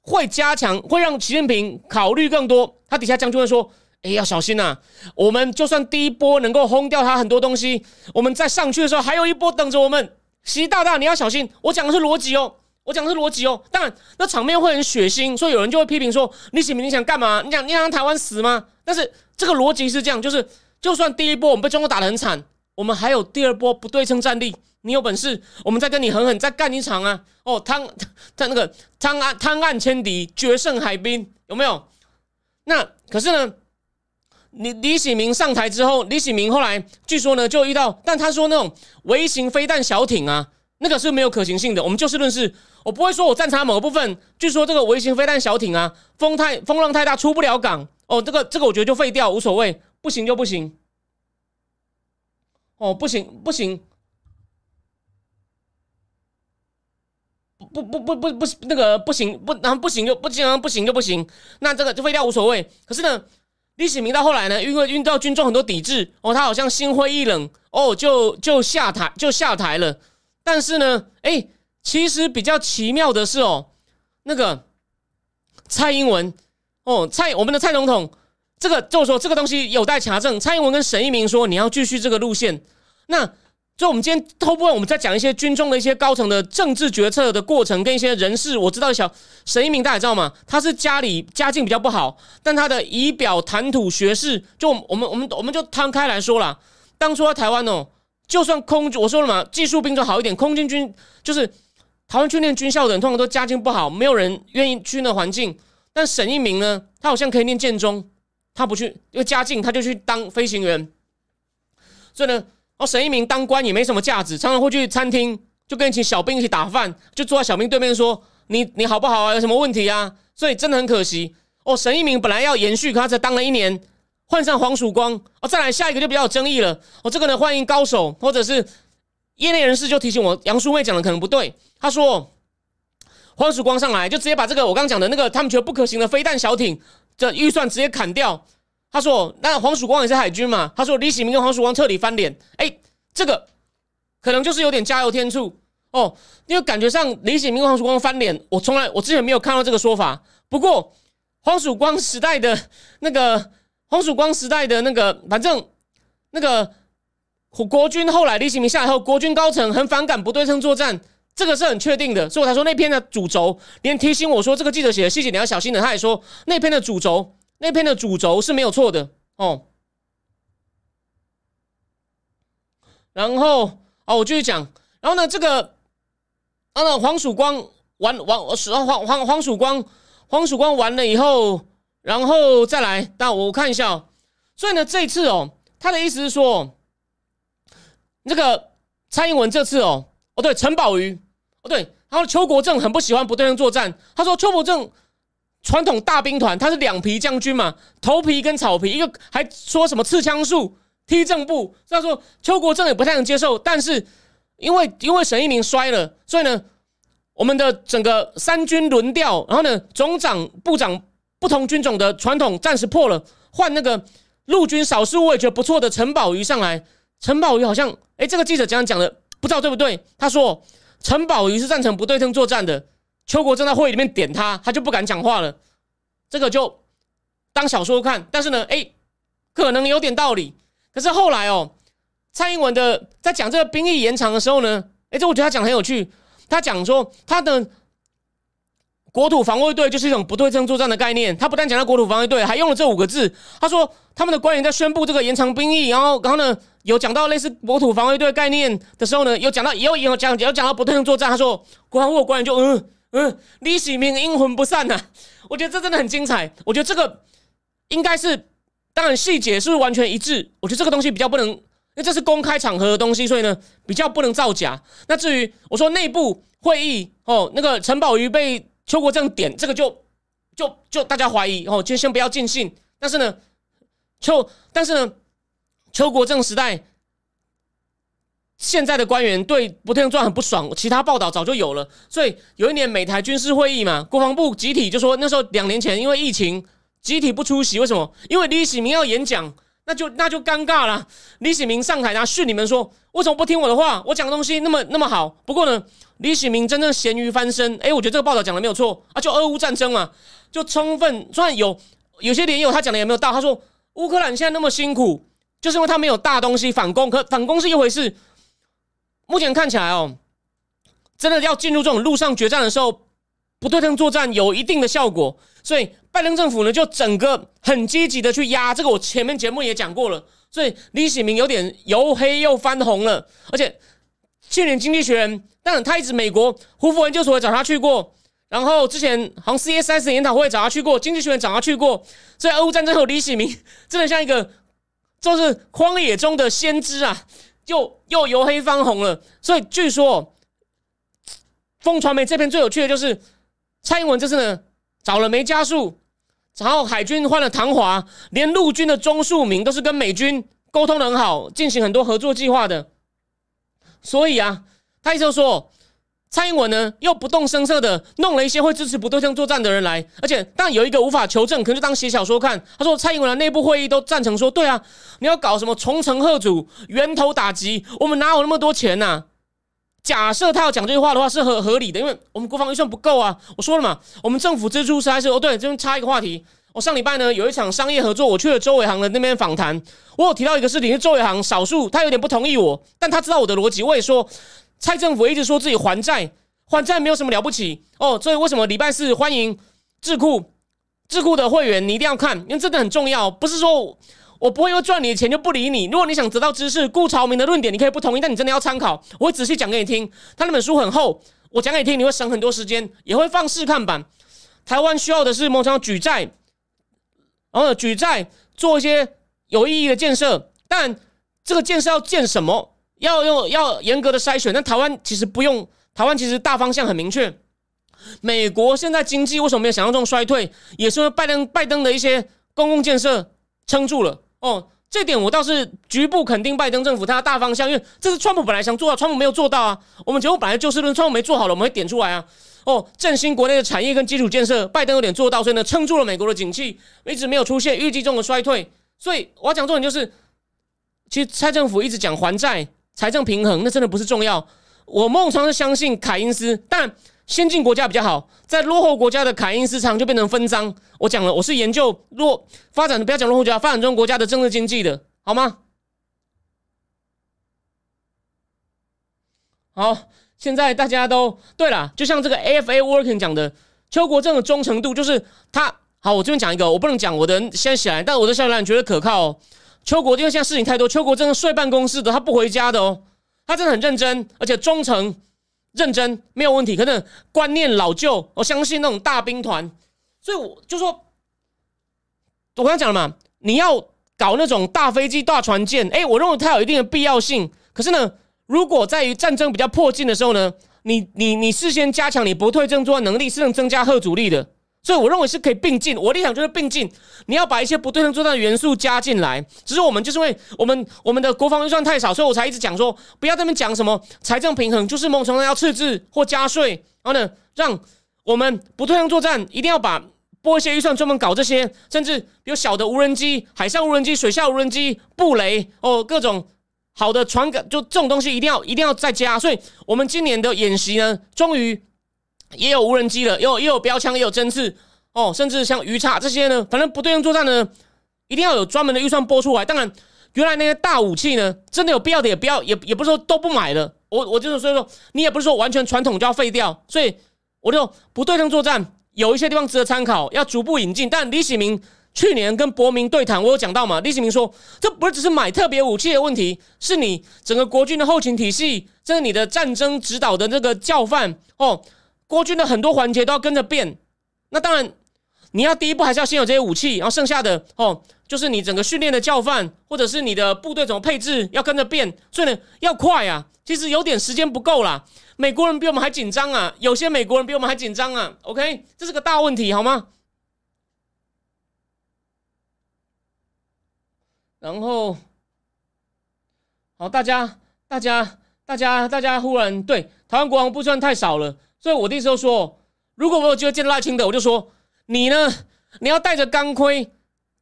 会加强，会让习近平考虑更多。他底下将军会说：“哎，要小心呐！我们就算第一波能够轰掉他很多东西，我们在上去的时候还有一波等着我们。习大大，你要小心！我讲的是逻辑哦，我讲的是逻辑哦。当然，那场面会很血腥，所以有人就会批评说：李启明，你想干嘛？你想你想让台湾死吗？但是这个逻辑是这样，就是就算第一波我们被中国打得很惨，我们还有第二波不对称战力。”你有本事，我们再跟你狠狠再干一场啊！哦，汤他 *laughs* 那个汤案汤案千敌，决胜海滨，有没有？那可是呢，李李喜明上台之后，李喜明后来据说呢就遇到，但他说那种微型飞弹小艇啊，那个是没有可行性的。我们就事论事，我不会说我赞成某个部分。据说这个微型飞弹小艇啊，风太风浪太大出不了港哦，这个这个我觉得就废掉，无所谓，不行就不行。哦，不行不行，不不不不不那个不行不然后不行就不行不行就不行，那这个就废掉无所谓。可是呢，李启明到后来呢，因为遇到军中很多抵制哦，他好像心灰意冷哦，就就下台就下台了。但是呢，哎，其实比较奇妙的是哦，那个蔡英文哦，蔡我们的蔡总统。这个就是说，这个东西有待查证。蔡英文跟沈一鸣说，你要继续这个路线。那就我们今天后部分，我们在讲一些军中的一些高层的政治决策的过程跟一些人事。我知道小沈一鸣大家知道吗？他是家里家境比较不好，但他的仪表谈吐学识，就我们我们我们就摊开来说了。当初在台湾哦，就算空军我说了嘛，技术兵种好一点，空军军就是台湾训练军校的人，通常都家境不好，没有人愿意去那环境。但沈一鸣呢，他好像可以念建中。他不去，因为家境，他就去当飞行员。所以呢，哦，沈一鸣当官也没什么价值，常常会去餐厅，就跟一群小兵一起打饭，就坐在小兵对面说：“你你好不好啊？有什么问题啊？”所以真的很可惜哦。沈一鸣本来要延续，他才当了一年，换上黄曙光哦。再来下一个就比较有争议了哦。这个呢，欢迎高手或者是业内人士就提醒我，杨淑妹讲的可能不对。他说黄曙光上来就直接把这个我刚讲的那个他们觉得不可行的飞弹小艇。这预算直接砍掉。他说：“那黄曙光也是海军嘛？”他说：“李喜明跟黄曙光彻底翻脸。”哎，这个可能就是有点加油添醋哦，因为感觉上李喜明跟黄曙光翻脸，我从来我之前没有看到这个说法。不过黄曙光时代的那个黄曙光时代的那个，反正那个国军后来李喜明下来后，国军高层很反感不对称作战。这个是很确定的，所以我才说那篇的主轴，连提醒我说这个记者写的细节你要小心的。他也说那篇的主轴，那篇的主轴是没有错的哦。然后哦，我继续讲。然后呢，这个啊，那黄曙光完完黄黄黄曙光黄曙光完了以后，然后再来，那我看一下哦。所以呢，这次哦，他的意思是说，这个蔡英文这次哦，哦对，陈宝瑜哦。对，然后邱国正很不喜欢不对称作战。他说邱国正传统大兵团，他是两皮将军嘛，头皮跟草皮，一个还说什么刺枪术、踢正步。他说邱国正也不太能接受，但是因为因为沈一鸣摔了，所以呢，我们的整个三军轮调，然后呢，总长、部长不同军种的传统暂时破了，换那个陆军少数我也觉得不错的陈宝瑜上来。陈宝瑜好像，哎，这个记者讲讲的不知道对不对？他说。陈宝瑜是赞成不对称作战的，邱国正在会议里面点他，他就不敢讲话了。这个就当小说看，但是呢，哎，可能有点道理。可是后来哦，蔡英文的在讲这个兵役延长的时候呢，哎，这我觉得他讲很有趣。他讲说他的国土防卫队就是一种不对称作战的概念。他不但讲到国土防卫队，还用了这五个字。他说他们的官员在宣布这个延长兵役，然后，然后呢？有讲到类似国土防卫队概念的时候呢，有讲到，也有有讲，有讲到不对称作战。他说，国防部官员就嗯嗯，李喜明阴魂不散呐。我觉得这真的很精彩。我觉得这个应该是，当然细节是不是完全一致？我觉得这个东西比较不能，因为这是公开场合的东西，所以呢比较不能造假。那至于我说内部会议哦，那个陈宝瑜被邱国正点，这个就就就大家怀疑哦，就先不要尽信。但是呢，邱，但是呢。邱国正时代，现在的官员对不对称作战很不爽，其他报道早就有了。所以有一年美台军事会议嘛，国防部集体就说，那时候两年前因为疫情集体不出席，为什么？因为李喜明要演讲，那就那就尴尬了。李喜明上台他训你们说，为什么不听我的话？我讲的东西那么那么好。不过呢，李喜明真正咸鱼翻身，哎，我觉得这个报道讲的没有错啊，就俄乌战争嘛，就充分算有有些连友他讲的也没有到，他说乌克兰现在那么辛苦。就是因为他没有大东西反攻，可反攻是一回事。目前看起来哦，真的要进入这种陆上决战的时候，不对称作战有一定的效果。所以拜登政府呢，就整个很积极的去压这个。我前面节目也讲过了，所以李喜明有点由黑又翻红了。而且去年经济学人，当然他一直美国胡佛研究所找他去过，然后之前好像 CSS 研讨会找他去过，经济学人找他去过。所以俄乌战争后，李喜明真的像一个。就是荒野中的先知啊，又又由黑翻红了。所以据说风传媒这篇最有趣的就是蔡英文这次呢找了梅加树，然后海军换了唐华，连陆军的钟树明都是跟美军沟通的很好，进行很多合作计划的。所以啊，他意思就说。蔡英文呢，又不动声色的弄了一些会支持不对称作战的人来，而且但有一个无法求证，可能就当写小说看。他说蔡英文的内部会议都赞成说，对啊，你要搞什么重城贺主、源头打击，我们哪有那么多钱呐？假设他要讲这句话的话是合合理的，因为我们国防预算不够啊。我说了嘛，我们政府支出实在是哦，对，这边插一个话题。我上礼拜呢有一场商业合作，我去了周伟航的那边访谈，我有提到一个事情，是周伟航少数他有点不同意我，但他知道我的逻辑，我也说。蔡政府一直说自己还债，还债没有什么了不起哦，所以为什么礼拜四欢迎智库智库的会员，你一定要看，因为真的很重要。不是说我不会为赚你的钱就不理你。如果你想得到知识，顾朝明的论点你可以不同意，但你真的要参考，我会仔细讲给你听。他那本书很厚，我讲给你听，你会省很多时间，也会放试看版。台湾需要的是某场举债，然后举债做一些有意义的建设，但这个建设要建什么？要用要严格的筛选，但台湾其实不用。台湾其实大方向很明确。美国现在经济为什么没有想象中衰退？也是因为拜登拜登的一些公共建设撑住了。哦，这点我倒是局部肯定拜登政府他的大方向，因为这是川普本来想做到，川普没有做到啊。我们节目本来就是论，川普没做好了，我们会点出来啊。哦，振兴国内的产业跟基础建设，拜登有点做到，所以呢撑住了美国的景气，一直没有出现预计中的衰退。所以我要讲重点就是，其实蔡政府一直讲还债。财政平衡那真的不是重要。我梦常是相信凯因斯，但先进国家比较好，在落后国家的凯因斯常就变成分赃。我讲了，我是研究落发展的，不要讲落后国家，发展中国家的政治经济的，好吗？好，现在大家都对了，就像这个 AFA Working 讲的，邱国正的忠诚度就是他。好，我这边讲一个，我不能讲我的先起来，但我的小兰觉得可靠。哦邱国，因为现在事情太多，邱国真的睡办公室的，他不回家的哦。他真的很认真，而且忠诚、认真，没有问题。可能观念老旧，我相信那种大兵团，所以我就说，我刚才讲了嘛，你要搞那种大飞机、大船舰，哎，我认为它有一定的必要性。可是呢，如果在于战争比较迫近的时候呢，你你你事先加强你不退正作战能力，是能增加核主力的。所以我认为是可以并进，我立场就是并进。你要把一些不对称作战的元素加进来，只是我们就是因为我们我们的国防预算太少，所以我才一直讲说不要在那边讲什么财政平衡，就是某种程度要赤字或加税，然后呢，让我们不对称作战一定要把拨一些预算专门搞这些，甚至比如小的无人机、海上无人机、水下无人机、布雷哦，各种好的传感，就这种东西一定要一定要再加。所以我们今年的演习呢，终于。也有无人机了，有也有标枪，也有针刺哦，甚至像鱼叉这些呢，反正不对称作战呢，一定要有专门的预算拨出来。当然，原来那些大武器呢，真的有必要的也不要，也也不是说都不买了。我我就是所以说，你也不是说完全传统就要废掉。所以我就不对称作战有一些地方值得参考，要逐步引进。但李喜明去年跟伯明对谈，我有讲到嘛？李喜明说，这不是只是买特别武器的问题，是你整个国军的后勤体系，这是你的战争指导的那个教范哦。国军的很多环节都要跟着变，那当然，你要第一步还是要先有这些武器，然后剩下的哦，就是你整个训练的教范，或者是你的部队怎么配置要跟着变，所以呢要快啊。其实有点时间不够啦，美国人比我们还紧张啊，有些美国人比我们还紧张啊。OK，这是个大问题，好吗？然后，好，大家，大家，大家，大家忽然对台湾国王部算太少了。所以我的意思就说，如果我有机会见赖清德，我就说你呢，你要带着钢盔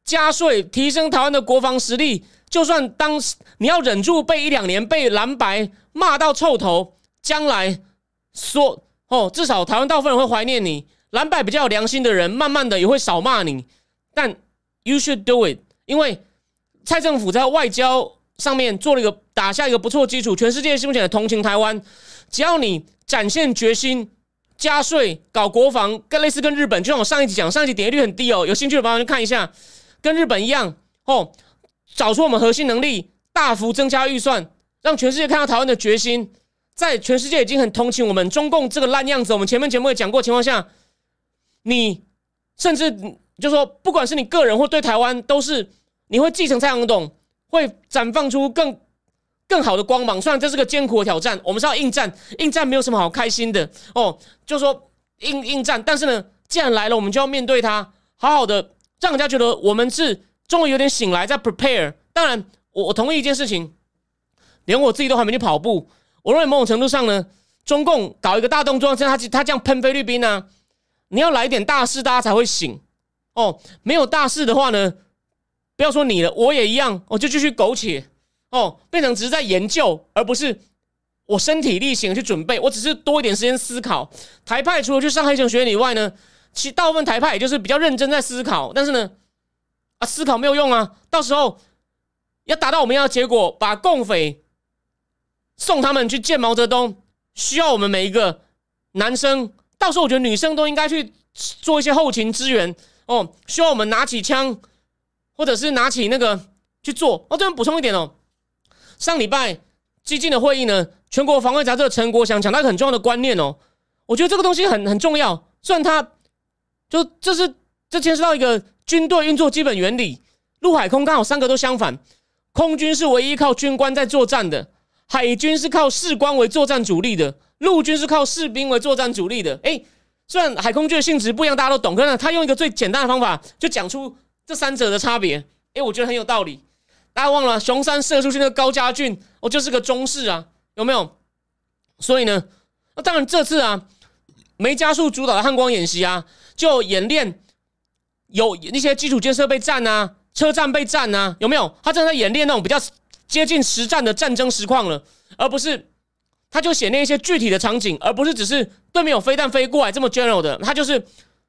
加税，提升台湾的国防实力。就算当时你要忍住被一两年被蓝白骂到臭头，将来说哦，至少台湾大部分人会怀念你。蓝白比较有良心的人，慢慢的也会少骂你。但 you should do it，因为蔡政府在外交上面做了一个打下一个不错基础，全世界目前的同情台湾，只要你。展现决心，加税搞国防，跟类似跟日本，就像我上一集讲，上一集点击率很低哦。有兴趣的朋友去看一下，跟日本一样哦，找出我们核心能力，大幅增加预算，让全世界看到台湾的决心。在全世界已经很同情我们中共这个烂样子，我们前面节目也讲过情况下，你甚至就说，不管是你个人或对台湾，都是你会继承蔡英董，会绽放出更更好的光芒。虽然这是个艰苦的挑战，我们是要应战，应战没有什么好开心的哦，就说应应战。但是呢，既然来了，我们就要面对它，好好的让人家觉得我们是终于有点醒来，在 prepare。当然，我我同意一件事情，连我自己都还没去跑步。我认为某种程度上呢，中共搞一个大动作，像他他这样喷菲律宾呢，你要来一点大事，大家才会醒哦。没有大事的话呢？不要说你了，我也一样，我就继续苟且哦，变成只是在研究，而不是我身体力行去准备。我只是多一点时间思考。台派除了去上黑熊学院以外呢，其大部分台派也就是比较认真在思考。但是呢，啊，思考没有用啊，到时候要达到我们要的结果，把共匪送他们去见毛泽东，需要我们每一个男生。到时候我觉得女生都应该去做一些后勤支援哦，需要我们拿起枪。或者是拿起那个去做哦，这边补充一点哦。上礼拜激进的会议呢，全国防卫杂志的陈国祥讲到一个很重要的观念哦，我觉得这个东西很很重要。虽然他就这是这牵涉到一个军队运作基本原理，陆海空刚好三个都相反，空军是唯一靠军官在作战的，海军是靠士官为作战主力的，陆军是靠士兵为作战主力的。哎，虽然海空军的性质不一样，大家都懂，可是他用一个最简单的方法就讲出。这三者的差别，哎，我觉得很有道理。大家忘了，熊山射出去那个高家俊，哦，就是个中士啊，有没有？所以呢，那当然这次啊，梅加速主导的汉光演习啊，就演练有那些基础建设被占啊，车站被占啊，有没有？他正在演练那种比较接近实战的战争实况了，而不是他就写那一些具体的场景，而不是只是对面有飞弹飞过来这么 general 的，他就是。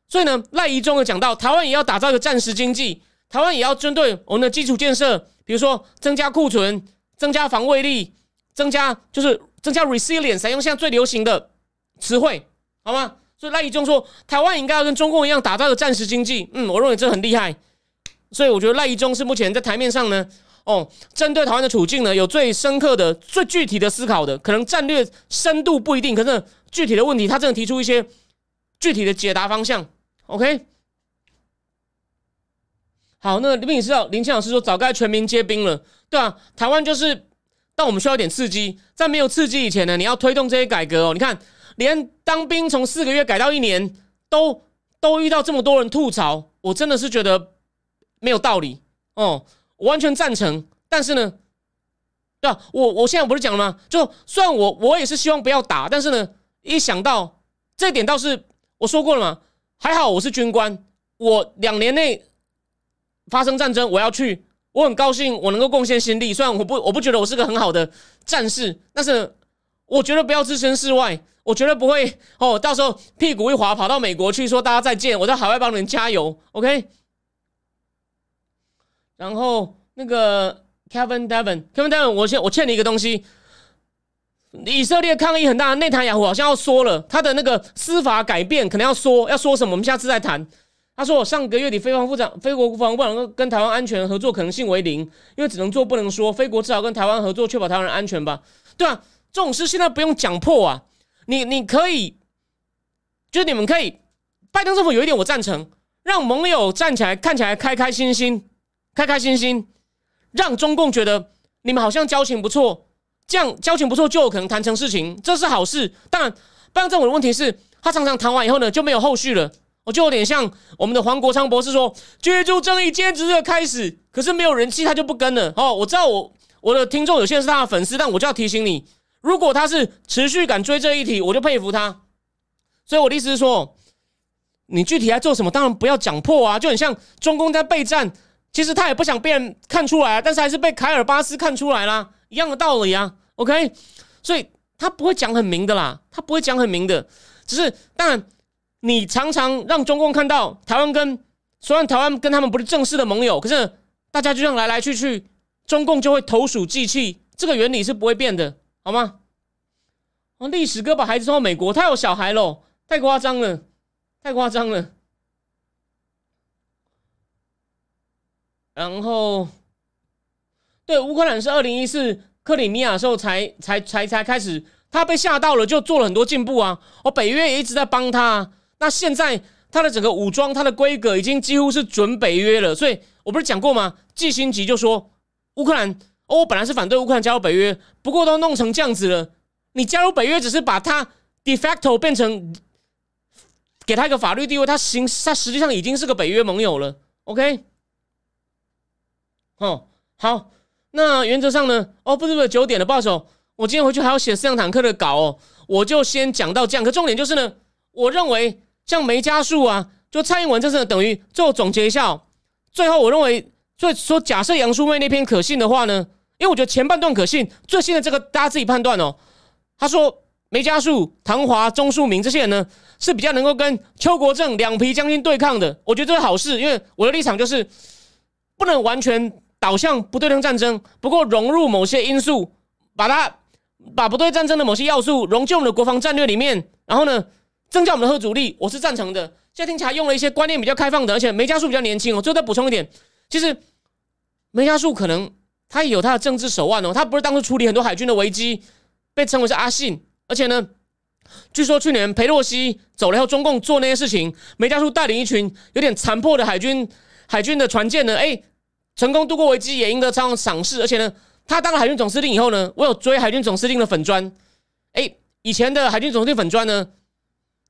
所以呢，赖宜中有讲到，台湾也要打造一个战时经济，台湾也要针对我们的基础建设，比如说增加库存、增加防卫力、增加就是增加 resilience，采用现在最流行的词汇，好吗？所以赖宜中说，台湾应该要跟中共一样打造一个战时经济。嗯，我认为这很厉害。所以我觉得赖宜中是目前在台面上呢，哦，针对台湾的处境呢，有最深刻的、最具体的思考的，可能战略深度不一定，可是具体的问题，他真的提出一些具体的解答方向。OK，好，那林知道林清老师说早该全民皆兵了，对啊，台湾就是，但我们需要一点刺激，在没有刺激以前呢，你要推动这些改革哦。你看，连当兵从四个月改到一年，都都遇到这么多人吐槽，我真的是觉得没有道理哦。我完全赞成，但是呢，对啊，我我现在不是讲了吗？就虽然我我也是希望不要打，但是呢，一想到这点倒是我说过了嘛。还好我是军官，我两年内发生战争，我要去，我很高兴我能够贡献心力。虽然我不我不觉得我是个很好的战士，但是我觉得不要置身事外，我绝对不会哦。到时候屁股一滑跑到美国去说大家再见，我在海外帮你们加油，OK。然后那个 Kevin Devon，Kevin Devon，我欠我欠你一个东西。以色列抗议很大，内塔雅胡好像要说了，他的那个司法改变可能要说，要说什么？我们下次再谈。他说，我上个月底，非方部长、非国防部长跟台湾安全合作可能性为零，因为只能做不能说。非国至少跟台湾合作，确保台湾人安全吧？对啊，这种事现在不用讲破啊，你你可以，就是你们可以，拜登政府有一点我赞成，让盟友站起来，看起来开开心心，开开心心，让中共觉得你们好像交情不错。这样交情不错，就有可能谈成事情，这是好事。当然，拜登政府的问题是，他常常谈完以后呢，就没有后续了。我就有点像我们的黄国昌博士说，居住正义今天只是开始，可是没有人气，他就不跟了。哦，我知道我我的听众有些人是他的粉丝，但我就要提醒你，如果他是持续敢追这一题，我就佩服他。所以我的意思是说，你具体在做什么，当然不要讲破啊，就很像中共在备战，其实他也不想被人看出来，但是还是被凯尔巴斯看出来啦。一样的道理啊，OK，所以他不会讲很明的啦，他不会讲很明的，只是当然你常常让中共看到台湾跟虽然台湾跟他们不是正式的盟友，可是大家就这样来来去去，中共就会投鼠忌器，这个原理是不会变的，好吗？哦，历史哥把孩子送到美国，他有小孩喽，太夸张了，太夸张了，然后。对，乌克兰是二零一四克里米亚时候才才才才开始，他被吓到了，就做了很多进步啊。哦，北约也一直在帮他。那现在他的整个武装，他的规格已经几乎是准北约了。所以我不是讲过吗？季新吉就说乌克兰哦，我本来是反对乌克兰加入北约，不过都弄成这样子了，你加入北约只是把它 de facto 变成给他一个法律地位，他行他实际上已经是个北约盟友了。OK，哦，好，那原则上呢？哦，不是不是九点的，不好意思，我今天回去还要写四辆坦克的稿哦，我就先讲到这样。可重点就是呢，我认为像梅家树啊，就蔡英文这次等于最后总结一下，最后我认为，所以说假设杨淑妹那篇可信的话呢？因为我觉得前半段可信，最新的这个大家自己判断哦。他说梅家树、唐华、钟树明这些人呢是比较能够跟邱国正两皮将军对抗的，我觉得这是好事。因为我的立场就是不能完全导向不对称战争，不过融入某些因素，把它把不对战争的某些要素融进我们的国防战略里面，然后呢增加我们的核主力，我是赞成的。现在听起来用了一些观念比较开放的，而且梅家树比较年轻哦。最后再补充一点，其实梅家树可能。他也有他的政治手腕哦，他不是当初处理很多海军的危机，被称为是阿信，而且呢，据说去年裴洛西走了以后，中共做那些事情，梅家树带领一群有点残破的海军海军的船舰呢，哎，成功度过危机，也赢得超常赏识，而且呢，他当了海军总司令以后呢，我有追海军总司令的粉砖，哎，以前的海军总司令粉砖呢，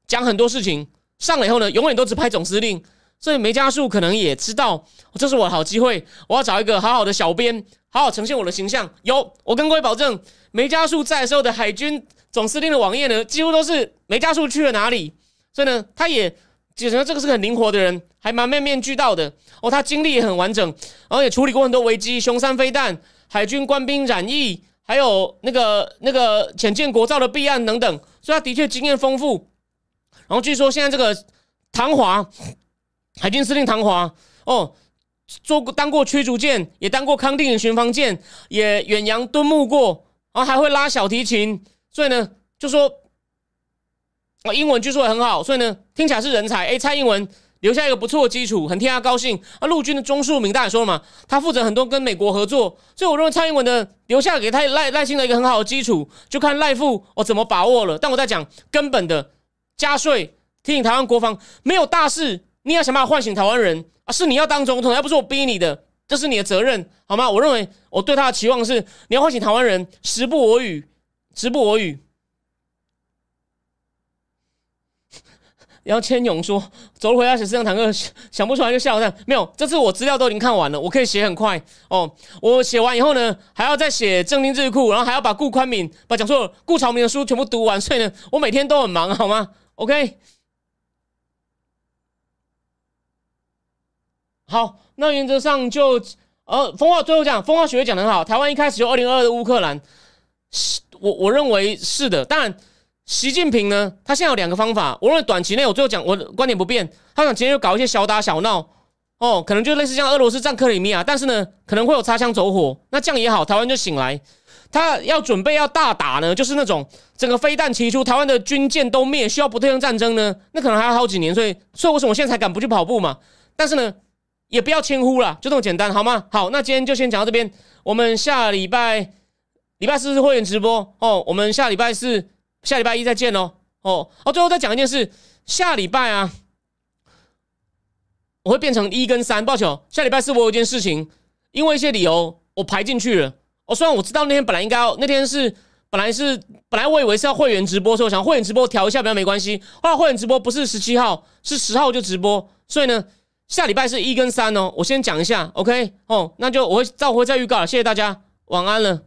讲很多事情上了以后呢，永远都只拍总司令。所以梅家树可能也知道，这是我的好机会，我要找一个好好的小编，好好呈现我的形象。有，我跟各位保证，梅家树在的时候的海军总司令的网页呢，几乎都是梅家树去了哪里。所以呢，他也觉得这个是很灵活的人，还蛮面面俱到的。哦，他经历也很完整，然后也处理过很多危机，熊山飞弹、海军官兵染疫，还有那个那个浅见国造的弊案等等。所以他的确经验丰富。然后据说现在这个唐华。海军司令唐华哦，做过当过驱逐舰，也当过康定巡防舰，也远洋蹲木过，然后还会拉小提琴，所以呢，就说啊，英文据说也很好，所以呢，听起来是人才。哎，蔡英文留下一个不错的基础，很替他高兴。啊，陆军的钟树明大家说了嘛，他负责很多跟美国合作，所以我认为蔡英文的留下给他赖赖清的一个很好的基础，就看赖富我怎么把握了。但我在讲根本的加税，提醒台湾国防没有大事。你要想办法唤醒台湾人啊！是你要当总统，要不是我逼你的，这是你的责任，好吗？我认为我对他的期望是，你要唤醒台湾人，时不我与，时不我与。然后千勇说：“走路回家写四辆坦克，想不出来就笑这样。没有，这次我资料都已经看完了，我可以写很快哦。我写完以后呢，还要再写正定智库，然后还要把顾宽敏、把讲错顾朝明的书全部读完，所以呢，我每天都很忙，好吗？OK。”好，那原则上就呃，风化最后讲，风化学会讲的很好。台湾一开始就二零二二的乌克兰，我我认为是的。当然，习近平呢，他现在有两个方法。我认为短期内，我最后讲，我的观点不变。他想今天就搞一些小打小闹，哦，可能就类似像俄罗斯占克里米亚，但是呢，可能会有擦枪走火。那这样也好，台湾就醒来。他要准备要大打呢，就是那种整个飞弹提出，台湾的军舰都灭，需要不对称战争呢，那可能还要好几年。所以，所以为什么我现在才敢不去跑步嘛？但是呢。也不要轻忽了，就这么简单，好吗？好，那今天就先讲到这边，我们下礼拜礼拜四是会员直播哦，我们下礼拜四、下礼拜一再见喽。哦哦，最后再讲一件事，下礼拜啊，我会变成一跟三，抱歉，下礼拜四我有一件事情，因为一些理由我排进去了。哦，虽然我知道那天本来应该要，那天是本来是本来我以为是要会员直播，所以我想会员直播调一下不要没关系。后来会员直播不是十七号，是十号就直播，所以呢。下礼拜是一跟三哦，我先讲一下，OK，哦，那就我会照会再预告了，谢谢大家，晚安了。